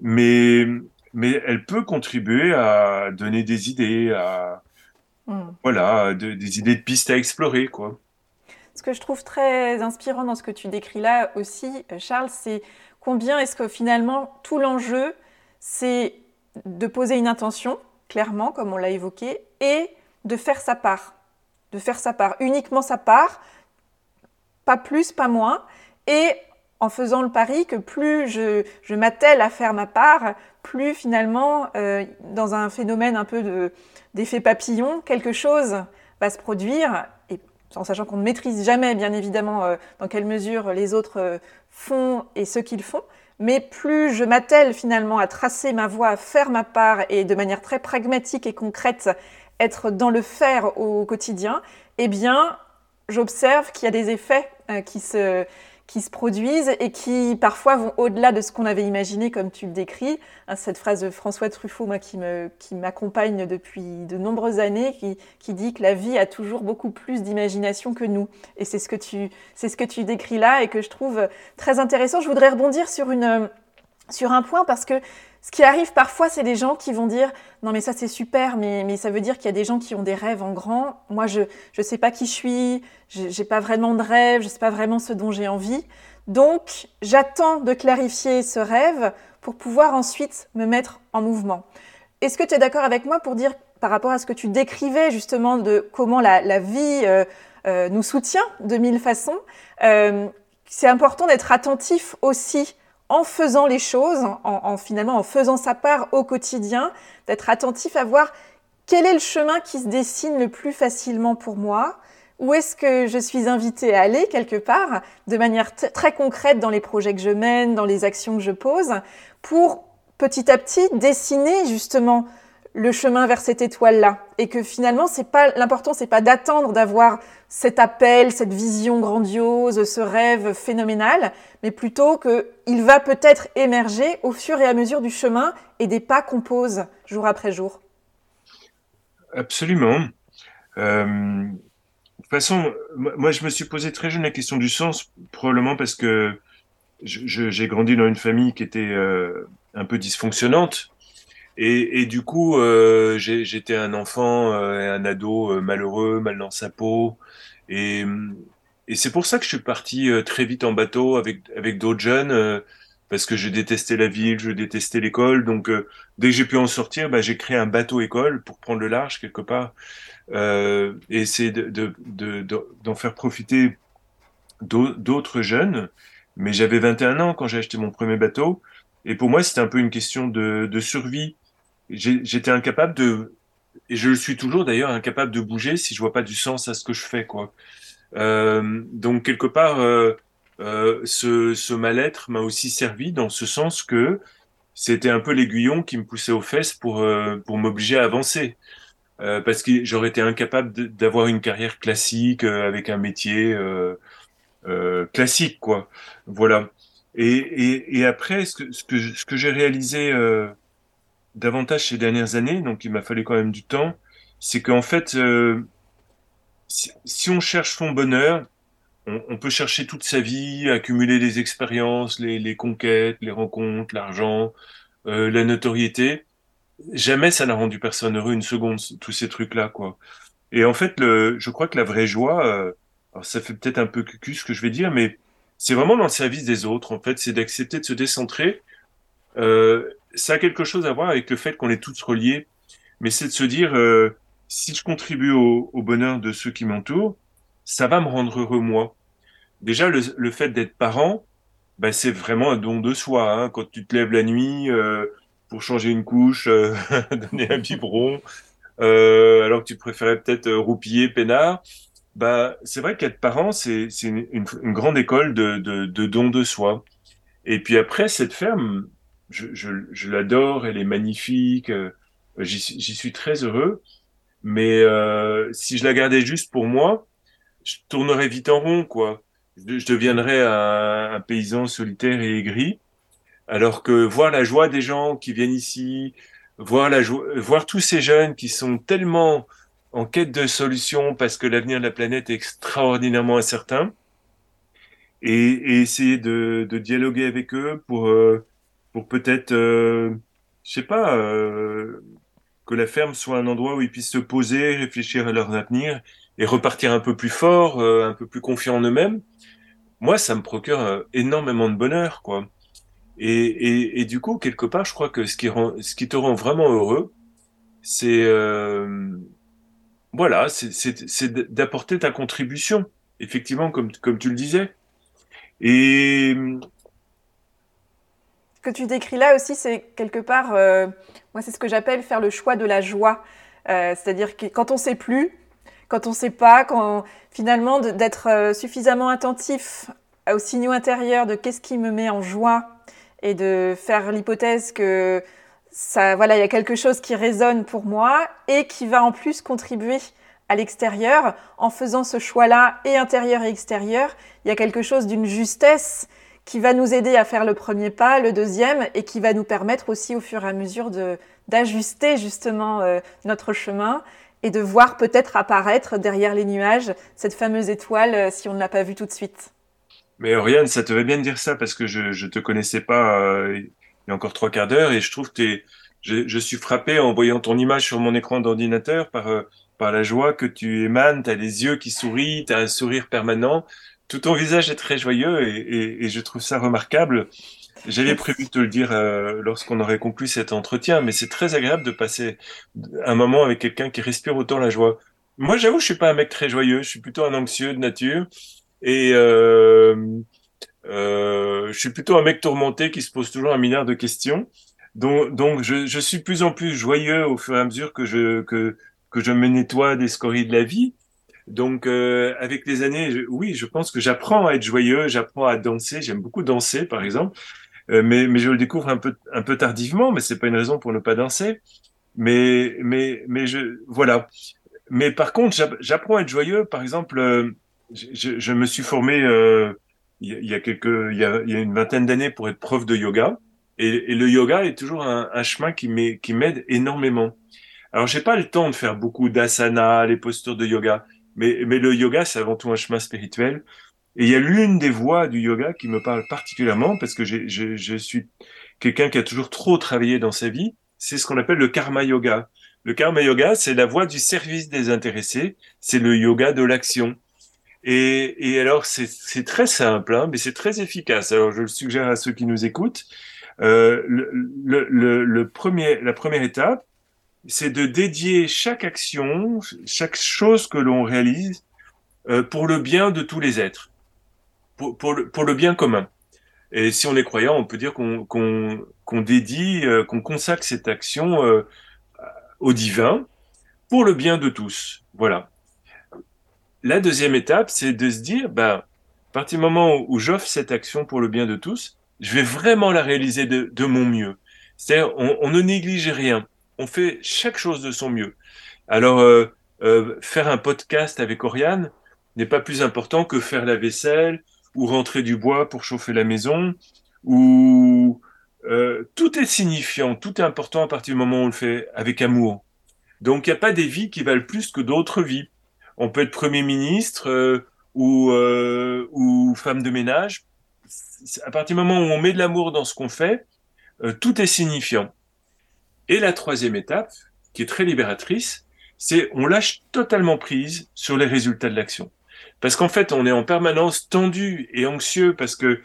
Mais, mais elle peut contribuer à donner des idées, à hmm. voilà, des idées de pistes à explorer, quoi. Ce que je trouve très inspirant dans ce que tu décris là aussi, Charles, c'est combien est-ce que finalement tout l'enjeu, c'est de poser une intention, clairement, comme on l'a évoqué, et de faire sa part. De faire sa part, uniquement sa part, pas plus, pas moins, et en faisant le pari que plus je, m'attelle à faire ma part, plus finalement, euh, dans un phénomène un peu d'effet papillon, quelque chose va se produire, en sachant qu'on ne maîtrise jamais, bien évidemment, euh, dans quelle mesure les autres euh, font et ce qu'ils font, mais plus je m'attelle finalement à tracer ma voie, à faire ma part et de manière très pragmatique et concrète, être dans le faire au quotidien, eh bien, j'observe qu'il y a des effets euh, qui se qui se produisent et qui parfois vont au-delà de ce qu'on avait imaginé, comme tu le décris. Hein, cette phrase de François Truffaut, moi, qui, qui m'accompagne depuis de nombreuses années, qui, qui dit que la vie a toujours beaucoup plus d'imagination que nous. Et c'est ce que tu, ce que tu décris là et que je trouve très intéressant. Je voudrais rebondir sur une, sur un point parce que ce qui arrive parfois, c'est des gens qui vont dire non mais ça c'est super, mais, mais ça veut dire qu'il y a des gens qui ont des rêves en grand. Moi je ne sais pas qui je suis, j'ai pas vraiment de rêve, je sais pas vraiment ce dont j'ai envie. Donc j'attends de clarifier ce rêve pour pouvoir ensuite me mettre en mouvement. Est-ce que tu es d'accord avec moi pour dire par rapport à ce que tu décrivais justement de comment la, vie euh, euh, nous soutient de mille façons, euh, c'est important d'être attentif aussi en faisant les choses, en, finalement en faisant sa part au quotidien, d'être attentif à voir quel est le chemin qui se dessine le plus facilement pour moi, où est-ce que je suis invitée à aller quelque part, de manière très concrète dans les projets que je mène, dans les actions que je pose, pour petit à petit dessiner justement le chemin vers cette étoile-là. Et que finalement, c'est pas l'important, c'est pas d'attendre d'avoir cet appel, cette vision grandiose, ce rêve phénoménal, mais plutôt que il va peut-être émerger au fur et à mesure du chemin et des pas qu'on pose jour après jour. Absolument. Euh, de toute façon, moi, je me suis posé très jeune la question du sens, probablement parce que j'ai grandi dans une famille qui était euh, un peu dysfonctionnante et, du coup, euh, j'étais un enfant, euh, un ado euh, malheureux, mal dans sa peau. Et, c'est pour ça que je suis parti euh, très vite en bateau avec, avec d'autres jeunes, parce que je détestais la ville, je détestais l'école. Donc, dès que j'ai pu en sortir, bah, j'ai créé un bateau-école pour prendre le large quelque part et essayer d'en de, de, de, faire profiter d'autres jeunes. Mais j'avais 21 ans quand j'ai acheté mon premier bateau. Et pour moi, c'était un peu une question de survie j'étais incapable de, et je le suis toujours d'ailleurs, incapable de bouger si je vois pas du sens à ce que je fais, quoi. Euh, donc quelque part, euh, euh, ce, ce mal-être m'a aussi servi dans ce sens que c'était un peu l'aiguillon qui me poussait aux fesses pour euh, pour m'obliger à avancer, euh, parce que j'aurais été incapable d'avoir une carrière classique euh, avec un métier classique, quoi. Voilà. Et, et, et après, ce que ce que, ce que j'ai réalisé davantage ces dernières années, donc il m'a fallu quand même du temps, c'est qu'en fait, euh, si, on cherche son bonheur, on, peut chercher toute sa vie, accumuler des expériences, les, conquêtes, les rencontres, l'argent, euh, la notoriété. jamais ça n'a rendu personne heureux une seconde, tous ces trucs-là, quoi. Et en fait, le, je crois que la vraie joie, euh, alors ça fait peut-être un peu cucu ce que je vais dire, mais c'est vraiment dans le service des autres, en fait, c'est d'accepter de se décentrer. Euh, ça a quelque chose à voir avec le fait qu'on est tous reliés, mais c'est de se dire, euh, si je contribue au, bonheur de ceux qui m'entourent, ça va me rendre heureux moi. Déjà, le, fait d'être parent, ben, c'est vraiment un don de soi. Hein. Quand tu te lèves la nuit euh, pour changer une couche, euh, *laughs* donner un biberon, alors que tu préférais peut-être roupiller, peinard, bah, c'est vrai qu'être parent, c'est une, grande école de, de, de don de soi. Et puis après, cette ferme, je, je, je l'adore, elle est magnifique, j'y suis très heureux. Mais euh, si je la gardais juste pour moi, je tournerais vite en rond, quoi. Je, je deviendrais un, un, paysan solitaire et aigri. Alors que voir la joie des gens qui viennent ici, voir la joie, voir tous ces jeunes qui sont tellement en quête de solutions parce que l'avenir de la planète est extraordinairement incertain, et, et essayer de, de, dialoguer avec eux pour euh, peut-être, euh, je sais pas, euh, que la ferme soit un endroit où ils puissent se poser, réfléchir à leur avenir et repartir un peu plus fort, euh, un peu plus confiant en eux-mêmes. Moi, ça me procure euh, énormément de bonheur, quoi. Et, et, et, du coup, quelque part, je crois que ce qui, rend, ce qui te rend vraiment heureux, c'est voilà, c'est d'apporter ta contribution, effectivement, comme, comme tu le disais. Et que tu décris là aussi, c'est quelque part, euh, moi, c'est ce que j'appelle faire le choix de la joie. Euh, C'est-à-dire que quand on sait plus, quand on sait pas, quand finalement d'être euh, suffisamment attentif aux signaux intérieurs de qu'est-ce qui me met en joie et de faire l'hypothèse que ça, voilà, il y a quelque chose qui résonne pour moi et qui va en plus contribuer à l'extérieur en faisant ce choix-là et intérieur et extérieur. Il y a quelque chose d'une justesse qui va nous aider à faire le premier pas, le deuxième, et qui va nous permettre aussi au fur et à mesure d'ajuster justement euh, notre chemin et de voir peut-être apparaître derrière les nuages cette fameuse étoile euh, si on ne l'a pas vue tout de suite. Mais Oriane, ça te va bien de dire ça parce que je je te connaissais pas euh, il y a encore trois quarts d'heure et je trouve que je, suis frappé en voyant ton image sur mon écran d'ordinateur par par la joie que tu émanes, tu as les yeux qui sourient, tu as un sourire permanent tout ton visage est très joyeux et, et, et je trouve ça remarquable. J'avais prévu de te le dire euh, lorsqu'on aurait conclu cet entretien, mais c'est très agréable de passer un moment avec quelqu'un qui respire autant la joie. Moi, j'avoue, je suis pas un mec très joyeux. Je suis plutôt un anxieux de nature et euh, euh, je suis plutôt un mec tourmenté qui se pose toujours un milliard de questions. Donc, donc je, je suis plus en plus joyeux au fur et à mesure que je que que je me nettoie des scories de la vie. Donc, euh, avec les années, oui, je pense que j'apprends à être joyeux, j'apprends à danser. J'aime beaucoup danser, par exemple, euh, mais, mais je le découvre un peu, un peu tardivement. Mais c'est pas une raison pour ne pas danser. Mais, mais, mais je, voilà. Mais par contre, j'apprends à être joyeux. Par exemple, euh, je, je, me suis formé euh, il y a quelques, il y a, y a une vingtaine d'années pour être prof de yoga. Et, et le yoga est toujours un, un chemin qui m'aide énormément. Alors, j'ai pas le temps de faire beaucoup d'asana, les postures de yoga. Mais, mais le yoga, c'est avant tout un chemin spirituel. Et il y a l'une des voies du yoga qui me parle particulièrement parce que je, je suis quelqu'un qui a toujours trop travaillé dans sa vie. C'est ce qu'on appelle le karma yoga. Le karma yoga, c'est la voie du service des intéressés. C'est le yoga de l'action. Et, et alors, c'est très simple, hein, mais c'est très efficace. Alors, je le suggère à ceux qui nous écoutent. Euh, le, le, le premier, la première étape, c'est de dédier chaque action, chaque chose que l'on réalise euh, pour le bien de tous les êtres, pour, le, bien commun. Et si on est croyant, on peut dire qu'on dédie, euh, qu'on consacre cette action euh, au divin pour le bien de tous. Voilà. La deuxième étape, c'est de se dire, ben, à partir du moment où j'offre cette action pour le bien de tous, je vais vraiment la réaliser de, mon mieux. C'est-à-dire, on ne néglige rien on fait chaque chose de son mieux. Alors, euh, euh, faire un podcast avec Oriane n'est pas plus important que faire la vaisselle ou rentrer du bois pour chauffer la maison euh, tout est signifiant, tout est important à partir du moment où on le fait avec amour. Donc, il n'y a pas des vies qui valent plus que d'autres vies. On peut être Premier ministre ou, ou femme de ménage. À partir du moment où on met de l'amour dans ce qu'on fait, tout est signifiant. Et la troisième étape, qui est très libératrice, c'est on lâche totalement prise sur les résultats de l'action. Parce qu'en fait, on est en permanence tendu et anxieux parce que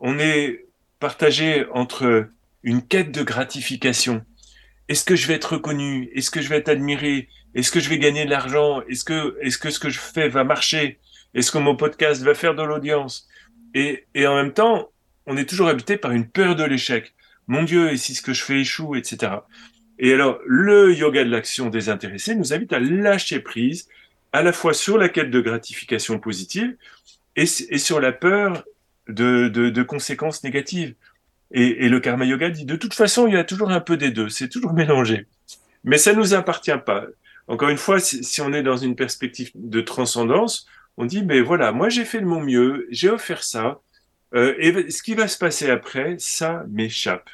on est partagé entre une quête de gratification. Est-ce que je vais être reconnu? Est-ce que je vais être admiré? Est-ce que je vais gagner de l'argent? Est-ce que, est-ce que ce que je fais va marcher? Est-ce que mon podcast va faire de l'audience? Et, et en même temps, on est toujours habité par une peur de l'échec. Mon Dieu, et si ce que je fais échoue, etc. Et alors, le yoga de l'action désintéressée nous invite à lâcher prise à la fois sur la quête de gratification positive et, sur la peur de, conséquences négatives. Et, le karma yoga dit de toute façon, il y a toujours un peu des deux, c'est toujours mélangé. Mais ça nous appartient pas. Encore une fois, si, si, on est dans une perspective de transcendance, on dit, mais voilà, moi j'ai fait de mon mieux, j'ai offert ça, euh, et ce qui va se passer après, ça m'échappe.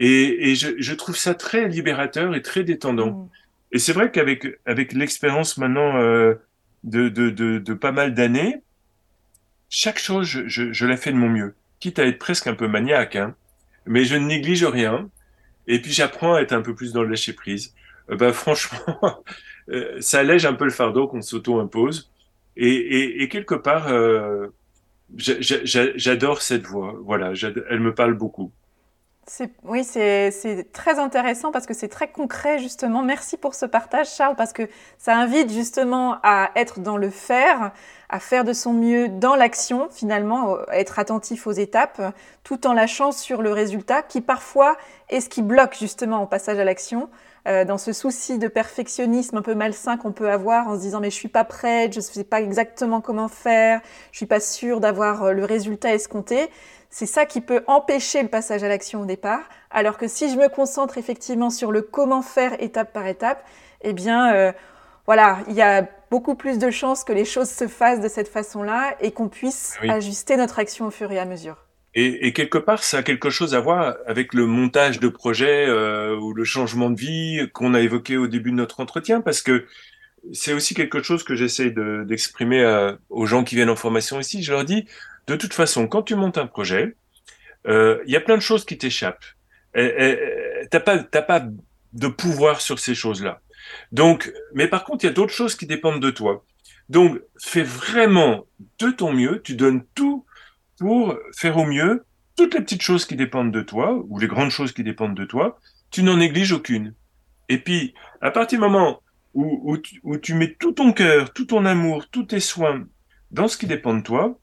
Et, et je, je, trouve ça très libérateur et très détendant. Mmh. Et c'est vrai qu'avec avec l'expérience maintenant euh, de, de, de, de, pas mal d'années, chaque chose, je, je, je, la fais de mon mieux, quitte à être presque un peu maniaque, hein, mais je ne néglige rien. Et puis j'apprends à être un peu plus dans le lâcher prise. Euh, bah, franchement, *laughs* euh, ça allège un peu le fardeau qu'on s'auto-impose. Et, et, et, quelque part, euh, j'adore cette voix. Voilà, elle me parle beaucoup. Oui, c'est très intéressant parce que c'est très concret justement. Merci pour ce partage, Charles, parce que ça invite justement à être dans le faire, à faire de son mieux dans l'action, finalement, à être attentif aux étapes, tout en lâchant sur le résultat, qui parfois est ce qui bloque justement au passage à l'action. Euh, dans ce souci de perfectionnisme un peu malsain qu'on peut avoir en se disant mais je suis pas prête, je sais pas exactement comment faire, je suis pas sûre d'avoir euh, le résultat escompté. C'est ça qui peut empêcher le passage à l'action au départ. Alors que si je me concentre effectivement sur le comment faire étape par étape, eh bien, euh, voilà, il y a beaucoup plus de chances que les choses se fassent de cette façon-là et qu'on puisse oui. ajuster notre action au fur et à mesure. Et, et, quelque part, ça a quelque chose à voir avec le montage de projet euh, ou le changement de vie qu'on a évoqué au début de notre entretien, parce que c'est aussi quelque chose que j'essaie d'exprimer de, aux gens qui viennent en formation ici. Je leur dis, de toute façon, quand tu montes un projet, il euh, y a plein de choses qui t'échappent. T'as pas, t'as pas de pouvoir sur ces choses-là. Donc, mais par contre, il y a d'autres choses qui dépendent de toi. Donc, fais vraiment de ton mieux. Tu donnes tout pour faire au mieux toutes les petites choses qui dépendent de toi ou les grandes choses qui dépendent de toi. Tu n'en négliges aucune. Et puis, à partir du moment où, où, tu, où tu mets tout ton cœur, tout ton amour, tous tes soins dans ce qui dépend de toi,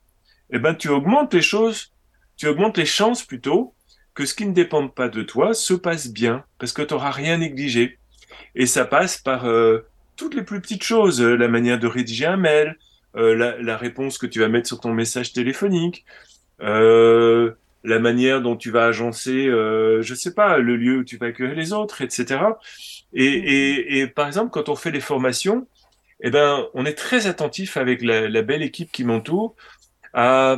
eh ben, tu augmentes les choses, tu augmentes les chances plutôt que ce qui ne dépend pas de toi se passe bien, parce que tu n'auras rien négligé. Et ça passe par euh, toutes les plus petites choses, euh, la manière de rédiger un mail, euh, la, la, réponse que tu vas mettre sur ton message téléphonique, euh, la manière dont tu vas agencer, euh, je sais pas, le lieu où tu vas accueillir les autres, etc. Et, et, et par exemple, quand on fait les formations, eh ben, on est très attentif avec la, la belle équipe qui m'entoure à,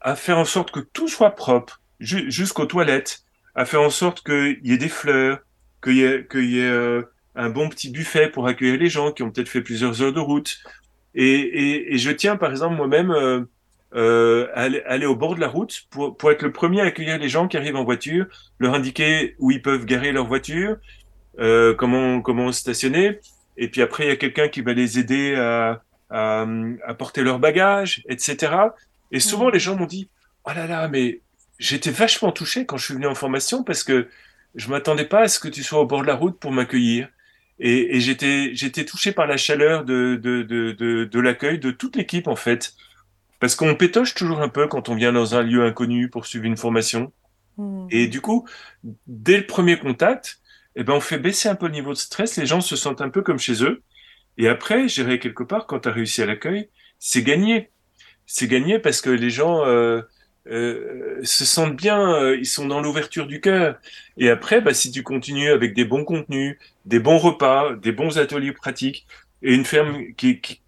à faire en sorte que tout soit propre, ju jusqu'aux toilettes, à faire en sorte qu'il y ait des fleurs, qu'il y ait, y ait euh, un bon petit buffet pour accueillir les gens qui ont peut-être fait plusieurs heures de route. Et, je tiens, par exemple, moi-même, euh, euh, aller, aller, au bord de la route pour, pour être le premier à accueillir les gens qui arrivent en voiture, leur indiquer où ils peuvent garer leur voiture, comment, comment stationner. Et puis après, il y a quelqu'un qui va les aider à, à, à porter leur bagage, etc. Et souvent, les gens m'ont dit, oh là là, mais j'étais vachement touché quand je suis venu en formation parce que je m'attendais pas à ce que tu sois au bord de la route pour m'accueillir. Et, et j'étais, j'étais touché par la chaleur de, de, de, de, de l'accueil de toute l'équipe, en fait. Parce qu'on pétoche toujours un peu quand on vient dans un lieu inconnu pour suivre une formation. Mmh. Et du coup, dès le premier contact, eh ben, on fait baisser un peu le niveau de stress. Les gens se sentent un peu comme chez eux. Et après, j'irai quelque part, quand tu as réussi à l'accueil, c'est gagné. C'est gagné parce que les gens euh, euh, se sentent bien, euh, ils sont dans l'ouverture du cœur. Et après, bah, si tu continues avec des bons contenus, des bons repas, des bons ateliers pratiques, et une ferme qui, qui,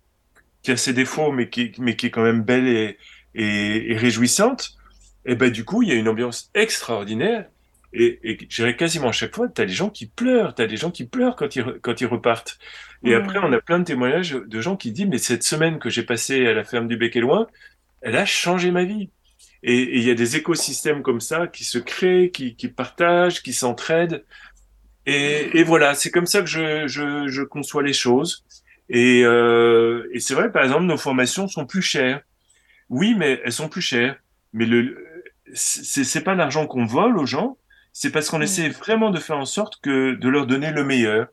qui a ses défauts, mais qui, mais qui est quand même belle et, et, et réjouissante, et ben du coup, il y a une ambiance extraordinaire. Et, et j'irais quasiment à chaque fois, tu as des gens qui pleurent, tu as des gens qui pleurent quand ils, quand ils repartent. Et mmh. après, on a plein de témoignages de gens qui disent, mais cette semaine que j'ai passée à la ferme du Bec et Loin, elle a changé ma vie. Et il y a des écosystèmes comme ça qui se créent, qui, qui partagent, qui s'entraident. Et, et voilà, c'est comme ça que je, je, je, conçois les choses. Et, euh, et c'est vrai, par exemple, nos formations sont plus chères. Oui, mais elles sont plus chères. Mais le, c'est pas l'argent qu'on vole aux gens, c'est parce qu'on mm. essaie vraiment de faire en sorte que de leur donner le meilleur.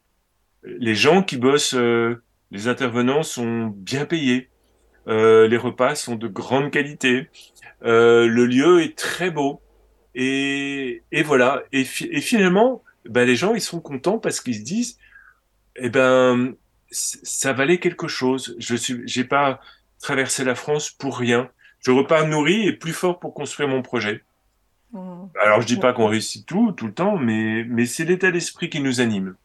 Les gens qui bossent, euh, les intervenants sont bien payés. Euh, les repas sont de grande qualité. Euh, le lieu est très beau. Et, et voilà. Et, et finalement, ben, les gens, ils sont contents parce qu'ils se disent, eh ben, ça valait quelque chose. Je suis, j'ai pas traversé la France pour rien. Je repars nourri et plus fort pour construire mon projet. Mmh. Alors, je dis pas qu'on réussit tout, tout le temps, mais, mais c'est l'état d'esprit qui nous anime.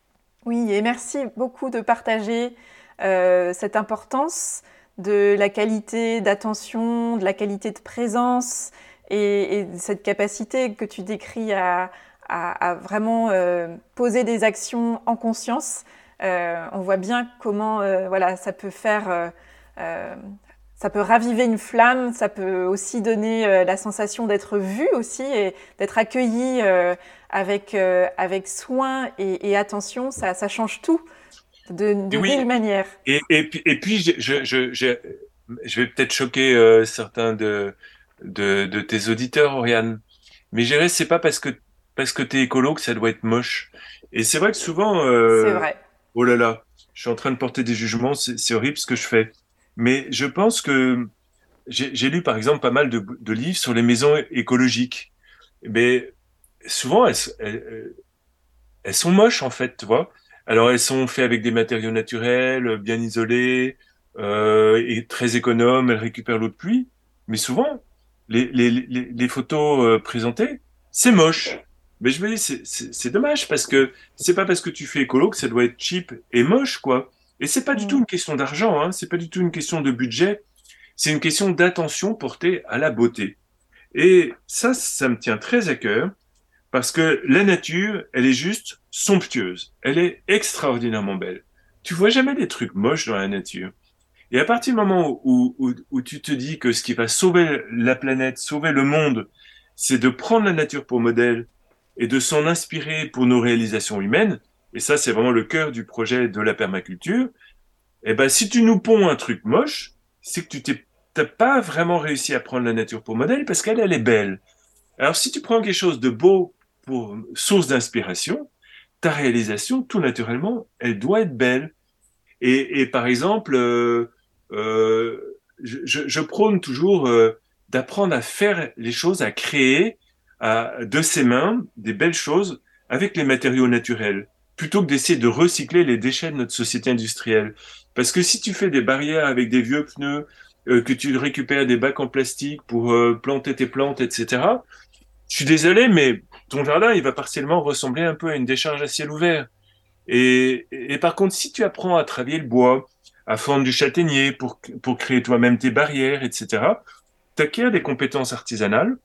Oui, et merci beaucoup de partager euh, cette importance de la qualité d'attention, de la qualité de présence et, et cette capacité que tu décris à, vraiment euh, poser des actions en conscience. Euh, on voit bien comment voilà, ça peut faire, ça peut raviver une flamme, ça peut aussi donner la sensation d'être vu aussi et d'être accueilli avec, avec soin et, attention. Ça, ça, change tout de, de mille manières. Et, et, puis, et puis je, je, je, je vais peut-être choquer certains de, de, de, tes auditeurs, Oriane. Mais gérer, c'est pas parce que parce que t'es écolo que ça doit être moche. Et c'est vrai que souvent, euh, c'est vrai. oh là là, je suis en train de porter des jugements, c'est horrible ce que je fais. Mais je pense que j'ai lu par exemple pas mal de, livres sur les maisons écologiques. Mais souvent, elles, sont moches en fait, tu vois. Alors elles sont faites avec des matériaux naturels, bien isolés euh, et très économes. Elles récupèrent l'eau de pluie. Mais souvent, les, les photos euh, présentées, c'est moche. Mais je me dis, c'est dommage parce que c'est pas parce que tu fais écolo que ça doit être cheap et moche, quoi. Et c'est pas du mm. tout une question d'argent, hein. C'est pas du tout une question de budget. C'est une question d'attention portée à la beauté. Et ça, ça me tient très à cœur parce que la nature, elle est juste somptueuse. Elle est extraordinairement belle. Tu vois jamais des trucs moches dans la nature. Et à partir du moment où, où, où tu te dis que ce qui va sauver la planète, sauver le monde, c'est de prendre la nature pour modèle et de s'en inspirer pour nos réalisations humaines, et ça c'est vraiment le cœur du projet de la permaculture, eh ben si tu nous ponds un truc moche, c'est que tu t'es pas vraiment réussi à prendre la nature pour modèle parce qu'elle elle est belle. Alors si tu prends quelque chose de beau pour source d'inspiration, ta réalisation tout naturellement elle doit être belle. Et, par exemple, euh, euh, je, je, prône toujours euh, d'apprendre à faire les choses, à créer de ses mains des belles choses avec les matériaux naturels, plutôt que d'essayer de recycler les déchets de notre société industrielle. Parce que si tu fais des barrières avec des vieux pneus, euh, que tu récupères des bacs en plastique pour euh, planter tes plantes, etc., je suis désolé, mais ton jardin, il va partiellement ressembler un peu à une décharge à ciel ouvert. Et, par contre, si tu apprends à travailler le bois, à fendre du châtaignier pour, pour créer toi-même tes barrières, etc., tu acquiers des compétences artisanales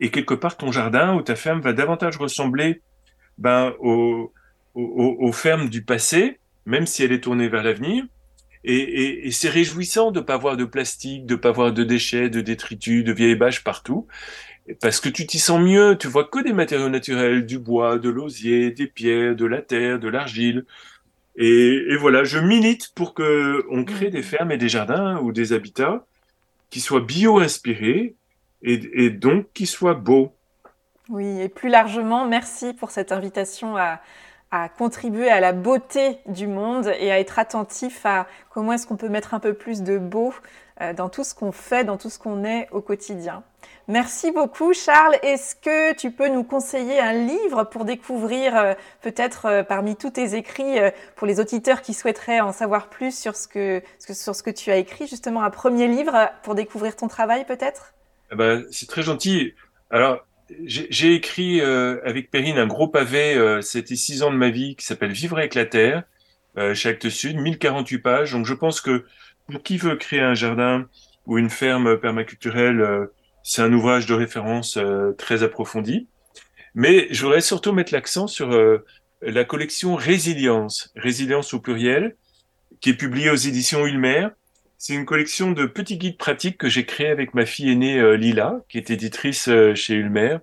et quelque part ton jardin ou ta ferme va davantage ressembler ben, aux, aux, aux fermes du passé, même si elle est tournée vers l'avenir. Et, et, et c'est réjouissant de pas voir de plastique, de pas voir de déchets, de détritus, de vieilles bâches partout, parce que tu t'y sens mieux. Tu vois que des matériaux naturels, du bois, de l'osier, des pierres, de la terre, de l'argile. Et, et, voilà, je milite pour que on crée des fermes et des jardins ou des habitats qui soient bio-inspirés et, donc qu'il soit beau. Oui, et plus largement, merci pour cette invitation à, à contribuer à la beauté du monde et à être attentif à comment est-ce qu'on peut mettre un peu plus de beau euh, dans tout ce qu'on fait, dans tout ce qu'on est au quotidien. Merci beaucoup Charles. Est-ce que tu peux nous conseiller un livre pour découvrir euh, peut-être euh, parmi tous tes écrits pour les auditeurs qui souhaiteraient en savoir plus sur ce que, sur ce que tu as écrit, justement un premier livre pour découvrir ton travail peut-être? Eh ben, c'est très gentil. Alors, j'ai écrit euh, avec Perrine un gros pavé, euh, c'était six ans de ma vie, qui s'appelle Vivre avec la terre, euh, chez Actes Sud, 1048 pages. Donc je pense que pour qui veut créer un jardin ou une ferme permaculturelle, euh, c'est un ouvrage de référence très approfondi. Mais je voudrais surtout mettre l'accent sur la collection Résilience, Résilience au pluriel, qui est publiée aux éditions Ulmer c'est une collection de petits guides pratiques que j'ai créé avec ma fille aînée euh, Lila, qui est éditrice euh, chez Ulmer.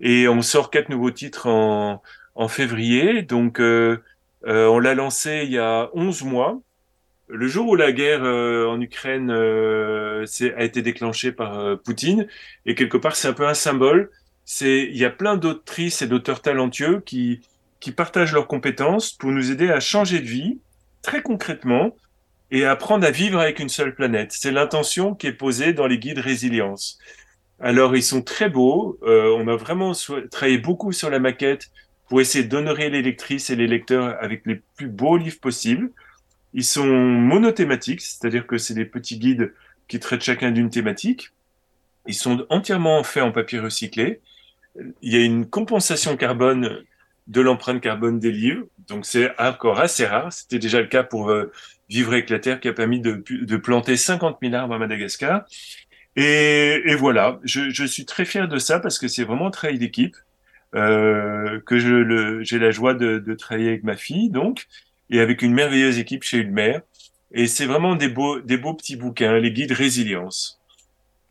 Et on sort quatre nouveaux titres en, février. Donc, euh, on l'a lancé il y a 11 mois. Le jour où la guerre en Ukraine a été déclenchée par Poutine, et quelque part, c'est un peu un symbole. C'est, il y a plein d'autrices et d'auteurs talentueux qui partagent leurs compétences pour nous aider à changer de vie, très concrètement, et apprendre à vivre avec une seule planète. C'est l'intention qui est posée dans les guides résilience. Alors, ils sont très beaux. Euh, on a vraiment travaillé beaucoup sur la maquette pour essayer d'honorer les lectrices et les lecteurs avec les plus beaux livres possibles. Ils sont monothématiques, c'est-à-dire que c'est des petits guides qui traitent chacun d'une thématique. Ils sont entièrement faits en papier recyclé. Il y a une compensation carbone de l'empreinte carbone des livres, donc c'est encore assez rare. C'était déjà le cas pour euh, Vivre avec la Terre qui a permis de, planter 50 000 arbres à Madagascar. Et, voilà, je, suis très fier de ça parce que c'est vraiment un travail d'équipe, euh, que j'ai la joie de, travailler avec ma fille, donc, et avec une merveilleuse équipe chez Ulmer. Et c'est vraiment des beaux, petits bouquins, les guides résilience.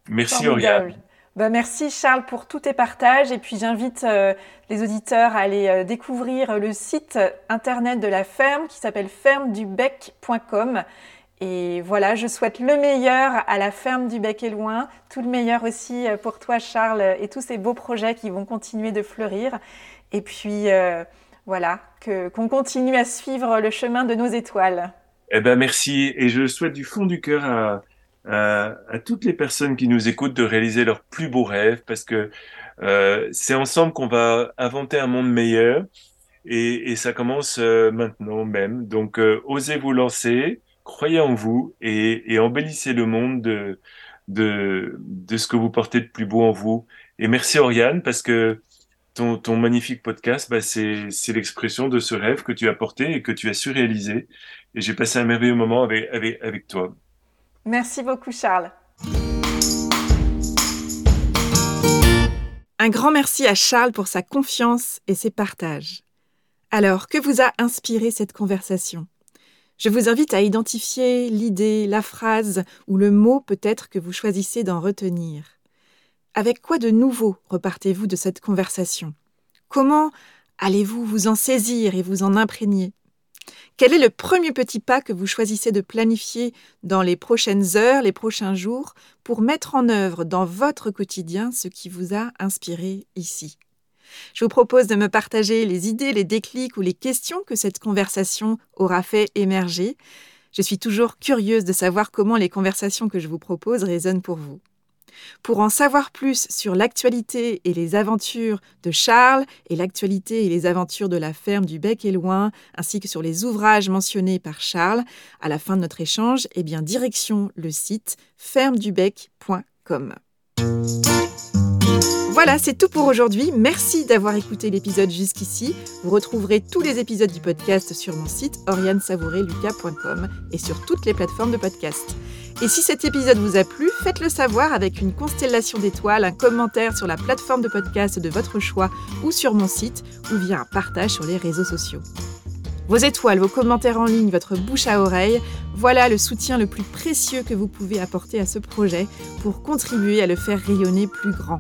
Merci Oriane. Bah, merci Charles pour tous tes partages et puis j'invite euh, les auditeurs à aller euh, découvrir le site internet de la ferme qui s'appelle fermedubec.com. Et voilà, je souhaite le meilleur à la ferme du Bec et Loin, tout le meilleur aussi euh, pour toi Charles et tous ces beaux projets qui vont continuer de fleurir. Et puis voilà, qu'on continue à suivre le chemin de nos étoiles. Eh ben merci et je souhaite du fond du cœur à à, toutes les personnes qui nous écoutent de réaliser leurs plus beaux rêves parce que euh, c'est ensemble qu'on va inventer un monde meilleur et, et ça commence euh, maintenant même. Donc euh, osez vous lancer, croyez en vous et, et embellissez le monde de, de, de ce que vous portez de plus beau en vous. Et merci Oriane parce que ton, ton magnifique podcast, bah, c'est l'expression de ce rêve que tu as porté et que tu as su réaliser. Et j'ai passé un merveilleux moment avec, avec, avec toi. Merci beaucoup Charles. Un grand merci à Charles pour sa confiance et ses partages. Alors, que vous a inspiré cette conversation? Je vous invite à identifier l'idée, la phrase ou le mot peut-être que vous choisissez d'en retenir. Avec quoi de nouveau repartez-vous de cette conversation? Comment allez-vous vous en saisir et vous en imprégner? Quel est le premier petit pas que vous choisissez de planifier dans les prochaines heures, les prochains jours, pour mettre en œuvre dans votre quotidien ce qui vous a inspiré ici? Je vous propose de me partager les idées, les déclics ou les questions que cette conversation aura fait émerger. Je suis toujours curieuse de savoir comment les conversations que je vous propose résonnent pour vous. Pour en savoir plus sur l'actualité et les aventures de Charles et l'actualité et les aventures de la ferme du Bec et Loin, ainsi que sur les ouvrages mentionnés par Charles à la fin de notre échange, eh bien direction le site fermedubec.com. Voilà, c'est tout pour aujourd'hui. Merci d'avoir écouté l'épisode jusqu'ici. Vous retrouverez tous les épisodes du podcast sur mon site oriansavoureluca.com et sur toutes les plateformes de podcast. Et si cet épisode vous a plu, faites-le savoir avec une constellation d'étoiles, un commentaire sur la plateforme de podcast de votre choix ou sur mon site ou via un partage sur les réseaux sociaux. Vos étoiles, vos commentaires en ligne, votre bouche à oreille, voilà le soutien le plus précieux que vous pouvez apporter à ce projet pour contribuer à le faire rayonner plus grand.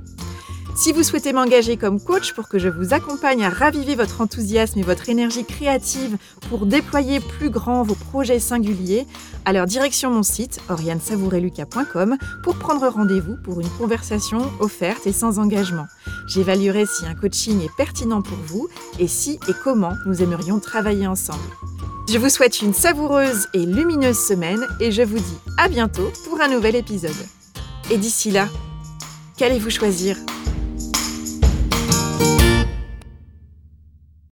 Si vous souhaitez m'engager comme coach pour que je vous accompagne à raviver votre enthousiasme et votre énergie créative pour déployer plus grand vos projets singuliers, alors direction mon site oriansavoureluca.com pour prendre rendez-vous pour une conversation offerte et sans engagement. J'évaluerai si un coaching est pertinent pour vous et si et comment nous aimerions travailler ensemble. Je vous souhaite une savoureuse et lumineuse semaine et je vous dis à bientôt pour un nouvel épisode. Et d'ici là, qu'allez-vous choisir? Bye.